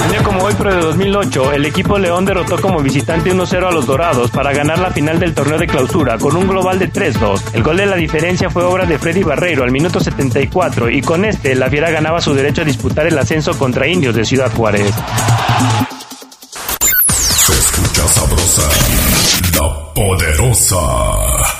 Un como hoy, pero de 2008, el equipo León derrotó como visitante 1-0 a los Dorados para ganar la final del torneo de clausura con un global de 3-2. El gol de la diferencia fue obra de Freddy Barreiro al minuto 74 y con este la Fiera ganaba su derecho a disputar el ascenso contra Indios de Ciudad Juárez. Se escucha sabrosa, la poderosa.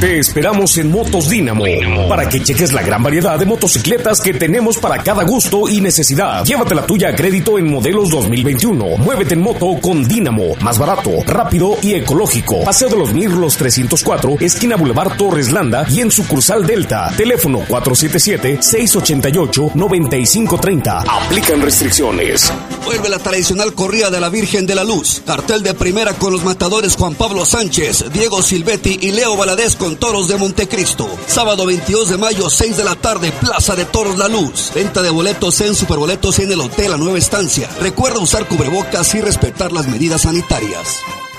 Te esperamos en Motos Dínamo para que cheques la gran variedad de motocicletas que tenemos para cada gusto y necesidad. Llévate la tuya a crédito en modelos 2021. Muévete en moto con Dínamo, más barato, rápido y ecológico. Paseo de los Mirlos 304, esquina Boulevard Torres Landa y en sucursal Delta. Teléfono 477-688-9530. Aplican restricciones. Vuelve la tradicional corrida de la Virgen de la Luz. Cartel de primera con los matadores Juan Pablo Sánchez, Diego Silvetti y Leo Valadez Toros de Montecristo. Sábado 22 de mayo, 6 de la tarde, Plaza de Toros La Luz. Venta de boletos en Superboletos en el Hotel La Nueva Estancia. Recuerda usar cubrebocas y respetar las medidas sanitarias.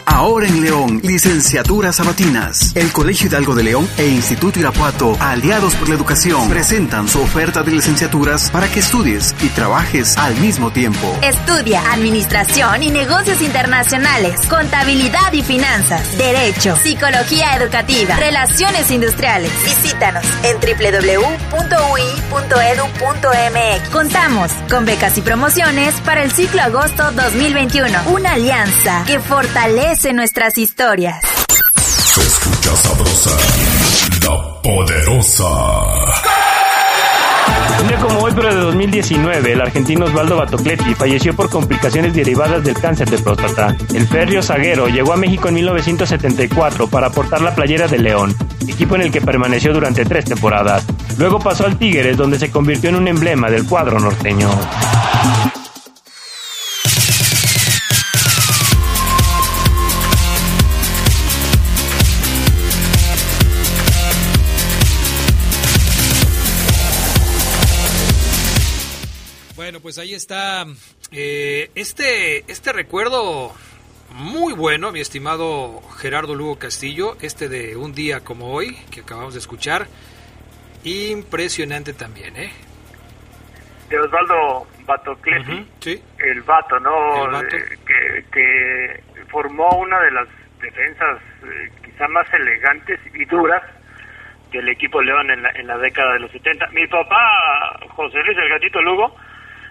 Ahora en León, licenciaturas sabatinas. El Colegio Hidalgo de León e Instituto Irapuato, aliados por la educación, presentan su oferta de licenciaturas para que estudies y trabajes al mismo tiempo. Estudia Administración y Negocios Internacionales, Contabilidad y Finanzas, Derecho, Psicología Educativa, Relaciones Industriales. Visítanos en www.ui.edu.mx. Contamos con becas y promociones para el ciclo agosto 2021. Una alianza que fortalece nuestras historias. Se escucha sabrosa, la poderosa. Un día como hoy, pero de 2019, el argentino Osvaldo Batocletti falleció por complicaciones derivadas del cáncer de próstata. El férreo zaguero llegó a México en 1974 para aportar la playera de León, equipo en el que permaneció durante tres temporadas. Luego pasó al Tigres, donde se convirtió en un emblema del cuadro norteño. Pues ahí está eh, este, este recuerdo muy bueno, mi estimado Gerardo Lugo Castillo, este de un día como hoy, que acabamos de escuchar. Impresionante también, ¿eh? De Osvaldo Batocletti, sí. el vato, ¿no? El vato. Eh, Que, que formó una de las defensas eh, quizá más elegantes y duras del equipo León en la, en la década de los 70. Mi papá, José Luis el Gatito Lugo,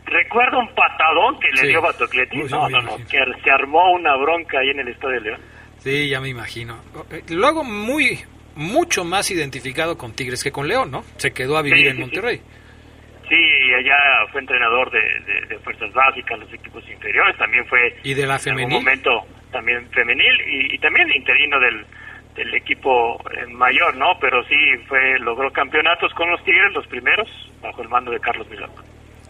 recuerda un patadón que le Sí. dio Batocletti. Uy, No, me no, no, imagino. que se armó una bronca ahí en el Estadio León. Sí, ya me imagino. Eh, Luego muy, mucho más identificado con Tigres que con León, ¿no? Se quedó a vivir Sí, en sí, Monterrey. Sí, allá fue entrenador de, de- de fuerzas básicas, los equipos inferiores, también fue ¿Y de la en femenil? algún momento también femenil y, y también interino del, del equipo eh, mayor, ¿no? Pero sí fue logró campeonatos con los Tigres, los primeros, bajo el mando de Carlos Milán.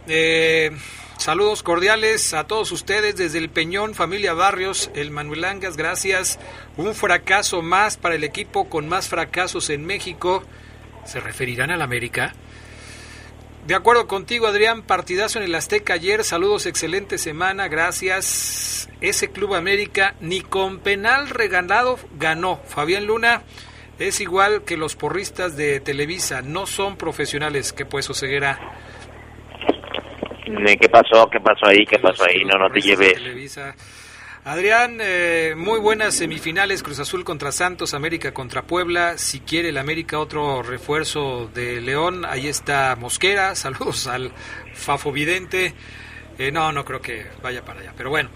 Eh, saludos cordiales a todos ustedes desde el Peñón, familia Barrios, el Manuel Angas, gracias. Un fracaso más para el equipo con más fracasos en México. ¿Se referirán al América? De acuerdo contigo, Adrián, partidazo en el Azteca ayer. Saludos, excelente semana, gracias. Ese Club América ni con penal regalado ganó. Fabián Luna es igual que los porristas de Televisa, no son profesionales. ¿Qué pues, Oseguera? ¿Qué pasó? ¿Qué pasó ahí? ¿Qué pasó ahí? No, no te lleves. Adrián, eh, muy buenas semifinales, Cruz Azul contra Santos, América contra Puebla, si quiere el América otro refuerzo de León, ahí está Mosquera, saludos al Fafo Vidente, Eh, no, no creo que vaya para allá, pero bueno,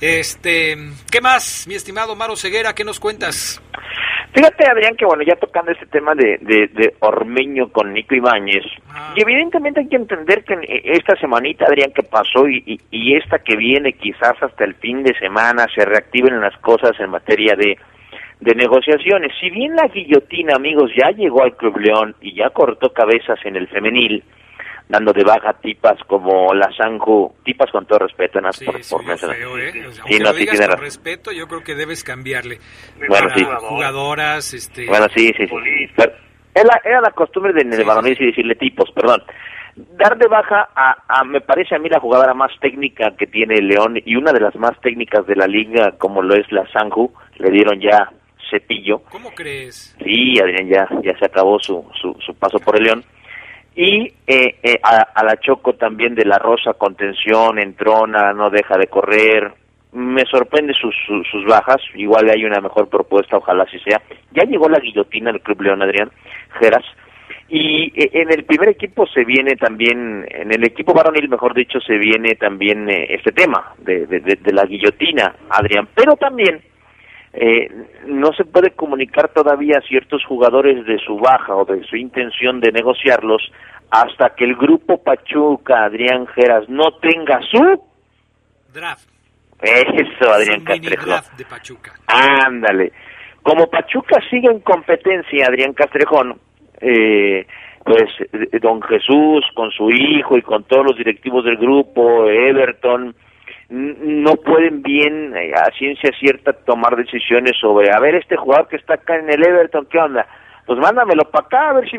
este, ¿qué más, mi estimado Maro Ceguera, qué nos cuentas? Fíjate, Adrián, que bueno, ya tocando este tema de, de, Ormeño con Nico Ibáñez, ah. y evidentemente hay que entender que esta semanita, Adrián, que pasó y, y, esta que viene, quizás hasta el fin de semana, se reactiven las cosas en materia de, de negociaciones. Si bien la guillotina, amigos, ya llegó al Club León y ya cortó cabezas en el femenil, dando de baja tipas como la Sanju, tipas con todo respeto, ¿no? por, por feo, ¿eh? sí, no, sí, con respeto, yo creo que debes cambiarle. Bueno, sí. Jugadoras, este... Bueno, sí, sí, sí. era, la costumbre de, en el sí, y decirle tipos, perdón. Dar de baja a, a, me parece a mí, la jugadora más técnica que tiene León y una de las más técnicas de la liga, como lo es la Sanju, le dieron ya cepillo. ¿Cómo crees? Sí, Adrián, ya, ya se acabó su, su, su paso por el León y eh, eh, a, la Choco también de la Rosa contención, entrona, no deja de correr. Me sorprende sus, sus, bajas, igual hay una mejor propuesta, ojalá así sea. Ya llegó la guillotina del Club León Adrián Geras, y eh, en el primer equipo se viene también, en el equipo varonil, mejor dicho, se viene también este tema de, de, la guillotina, Adrián, pero también eh, no se puede comunicar todavía a ciertos jugadores de su baja o de su intención de negociarlos hasta que el grupo Pachuca, Adrián Geras, no tenga su draft. Eso, Adrián Castrejo. de Pachuca. Ándale. Como Pachuca sigue en competencia, Adrián Castrejón, eh, pues eh, don Jesús con su hijo y con todos los directivos del grupo, Everton, no pueden bien eh, a ciencia cierta tomar decisiones sobre, a ver, este jugador que está acá en el Everton, ¿qué onda? Pues mándamelo para acá, a ver si...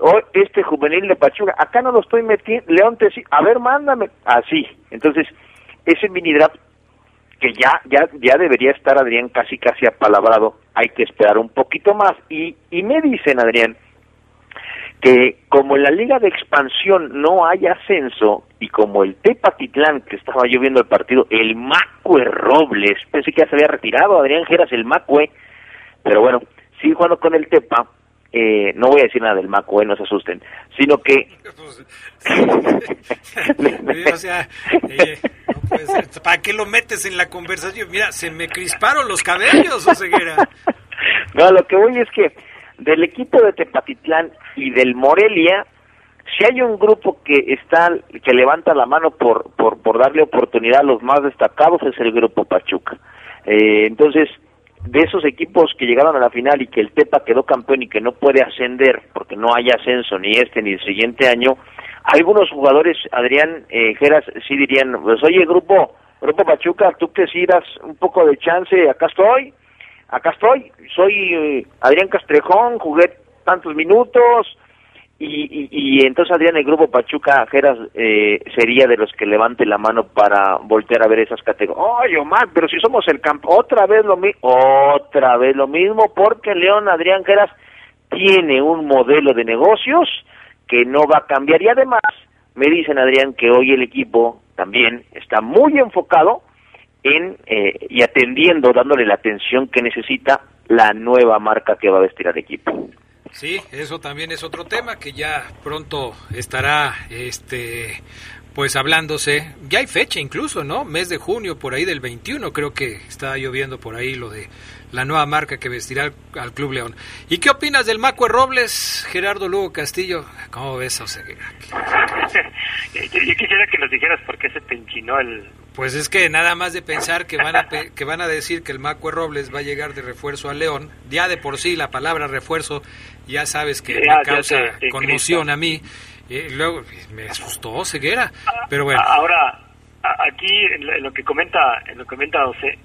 O este juvenil de Pachuca, acá no lo estoy metiendo, León te a ver, mándame, así. Entonces, ese mini draft que ya, ya, ya debería estar Adrián casi casi apalabrado, hay que esperar un poquito más. Y, y me dicen, Adrián, que como en la liga de expansión no hay ascenso y como el Tepatitlán que estaba yo viendo el partido, el Macue Robles, pensé que ya se había retirado Adrián Geras el Macue, pero bueno, sigue jugando con el Tepa, eh, no voy a decir nada del Macue, no se asusten, sino que... o sea, eh, ¿para qué lo metes en la conversación? Mira, se me crisparon los cabellos, o ceguera. No, lo que voy es que del equipo de Tepatitlán y del Morelia, si hay un grupo que está que levanta la mano por, por, por darle oportunidad a los más destacados es el grupo Pachuca. Eh, entonces, de esos equipos que llegaron a la final y que el Tepa quedó campeón y que no puede ascender porque no hay ascenso ni este ni el siguiente año, algunos jugadores, Adrián eh, Geras, sí dirían, pues oye, grupo, grupo Pachuca, tú que sí das un poco de chance, acá estoy, acá estoy, soy eh, Adrián Castrejón, jugué tantos minutos y, y, entonces Adrián el grupo Pachuca Jeras eh, sería de los que levante la mano para voltear a ver esas categorías. Oye Omar, pero si somos el campo, otra vez lo mismo, otra vez lo mismo porque León Adrián Geras tiene un modelo de negocios que no va a cambiar y además me dicen Adrián que hoy el equipo también está muy enfocado en eh, y atendiendo, dándole la atención que necesita la nueva marca que va a vestir al equipo. Sí, eso también es otro tema que ya pronto estará este pues hablándose, ya hay fecha incluso, ¿no? Mes de junio, por ahí del 21, creo que está lloviendo por ahí lo de la nueva marca que vestirá al, Club León. ¿Y qué opinas del Macue Robles, Gerardo Lugo Castillo? ¿Cómo ves, José? yo, yo, quisiera que nos dijeras por qué se te enchinó el... Pues es que nada más de pensar que van a, que van a decir que el Macue Robles va a llegar de refuerzo a León, ya de por sí la palabra refuerzo ya sabes que me causa conmoción a mí, y luego me asustó ceguera, pero bueno. Ahora, aquí en lo que comenta, en lo que comenta José,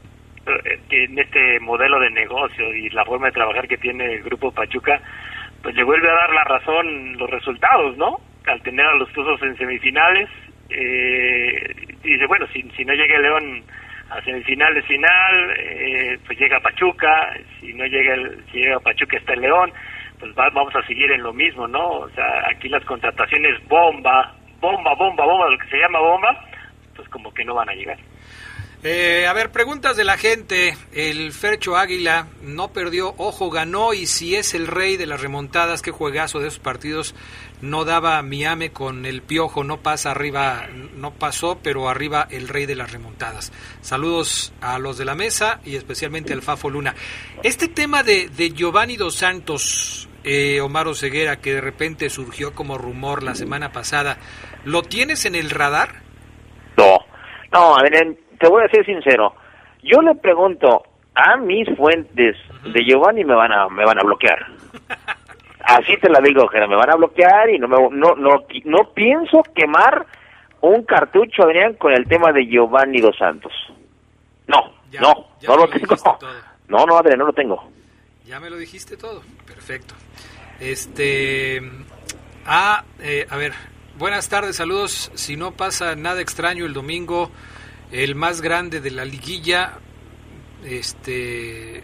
eh, en este modelo de negocio y la forma de trabajar que tiene el grupo Pachuca, pues le vuelve a dar la razón los resultados, ¿no? Al tener a los Tuzos en semifinales, eh, dice, bueno, si, si no llega el León a semifinales final, eh, pues llega Pachuca, si no llega el, si llega Pachuca está el León, pues vamos a seguir en lo mismo, ¿no? O sea, aquí las contrataciones bomba, bomba, bomba, bomba, lo que se llama bomba, pues como que no van a llegar. Eh, a ver, preguntas de la gente. El Fercho Águila no perdió, ojo, ganó y si es el rey de las remontadas, qué juegazo de esos partidos no daba Miami con el piojo, no pasa arriba, no pasó, pero arriba el rey de las remontadas. Saludos a los de la mesa y especialmente al Fafo Luna. Este tema de, de Giovanni Dos Santos, eh, Omar Ceguera, que de repente surgió como rumor la semana pasada, ¿lo tienes en el radar? No, no, Adrián, te voy a ser sincero. Yo le pregunto a mis fuentes de Giovanni me van a me van a bloquear. Así te la digo, que me van a bloquear y no me no no no pienso quemar un cartucho Adrián con el tema de Giovanni dos Santos. No, no, no lo, tengo. No, no, Adrián, no lo tengo. Ya me lo dijiste todo. Perfecto. Este ah, eh, a ver, buenas tardes, saludos. Si no pasa nada extraño el domingo, el más grande de la liguilla este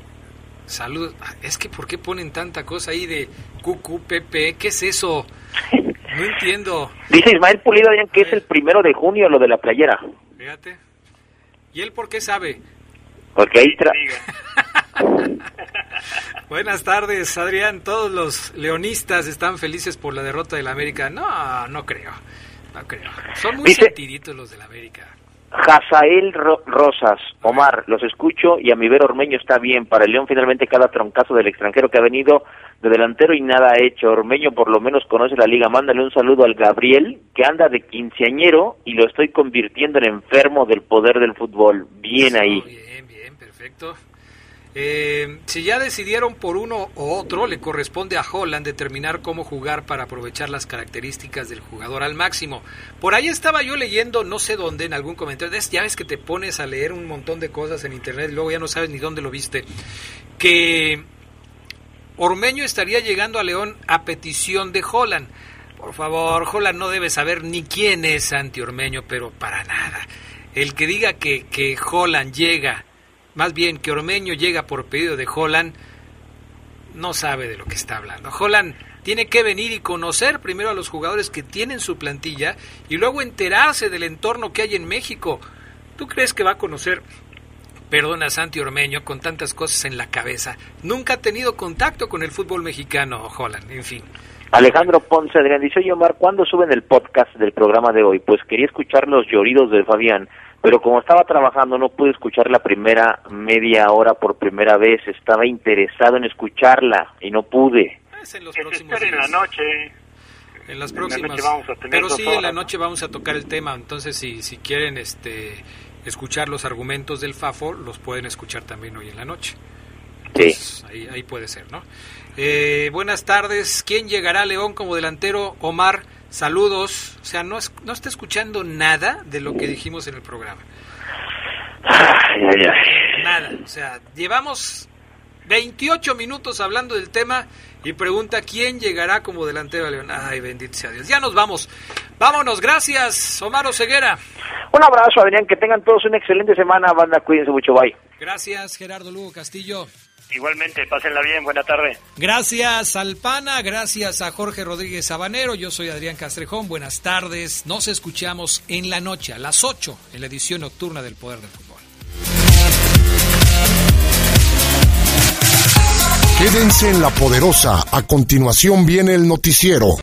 salud es que por qué ponen tanta cosa ahí de cucu pepe qué es eso no entiendo dice Ismael Pulido Adrián que es el primero de junio lo de la playera fíjate y él por qué sabe porque ahí tra Buenas tardes, Adrián. Todos los leonistas están felices por la derrota del América. No, no creo. No creo. Son muy sentiditos los del América. Jazael Rosas, Omar, los escucho y a mi ver Ormeño está bien. Para el León finalmente cada troncazo del extranjero que ha venido de delantero y nada ha hecho. Ormeño por lo menos conoce la liga. Mándale un saludo al Gabriel que anda de quinceañero y lo estoy convirtiendo en enfermo del poder del fútbol. Bien ahí. Bien, bien, perfecto. Eh, si ya decidieron por uno o otro, le corresponde a Holland determinar cómo jugar para aprovechar las características del jugador al máximo. Por ahí estaba yo leyendo, no sé dónde, en algún comentario, ya ves que te pones a leer un montón de cosas en internet y luego ya no sabes ni dónde lo viste, que Ormeño estaría llegando a León a petición de Holland. Por favor, Holland no debe saber ni quién es Santi Ormeño, pero para nada. El que diga que, que Holland llega más bien que Ormeño llega por pedido de Holland, no sabe de lo que está hablando. Holland tiene que venir y conocer primero a los jugadores que tienen su plantilla y luego enterarse del entorno que hay en México. ¿Tú crees que va a conocer, perdona Santi Ormeño, con tantas cosas en la cabeza? Nunca ha tenido contacto con el fútbol mexicano, Holland, en fin. Alejandro Ponce, Adrián, dice, oye Omar, ¿cuándo suben el podcast del programa de hoy? Pues quería escuchar los lloridos de Fabián pero como estaba trabajando no pude escuchar la primera media hora por primera vez, estaba interesado en escucharla y no pude. Es en los próximos en la noche. En las próximas. pero sí, en la noche vamos a tocar el tema, entonces si, si quieren este escuchar los argumentos del FAFO, los pueden escuchar también hoy en la noche. sí. Ahí, ahí puede ser, ¿no? Eh, buenas tardes. ¿Quién llegará a León como delantero? Omar. Saludos. O sea, no, no está escuchando nada de lo que dijimos en el programa. Nada. O sea, llevamos 28 minutos hablando del tema y pregunta quién llegará como delantero a León. Ay, bendito sea Dios. Ya nos vamos. Vámonos. Gracias, Omar Ceguera. Un abrazo, Adrián. Que tengan todos una excelente semana. Banda, cuídense mucho. Bye. Gracias, Gerardo Lugo Castillo. Igualmente, pásenla bien, buena tarde. Gracias al PANA, gracias a Jorge Rodríguez Sabanero, yo soy Adrián Castrejón, buenas tardes. Nos escuchamos en la noche, a las 8, en la edición nocturna del Poder del Fútbol. Quédense en la poderosa, a continuación viene el noticiero.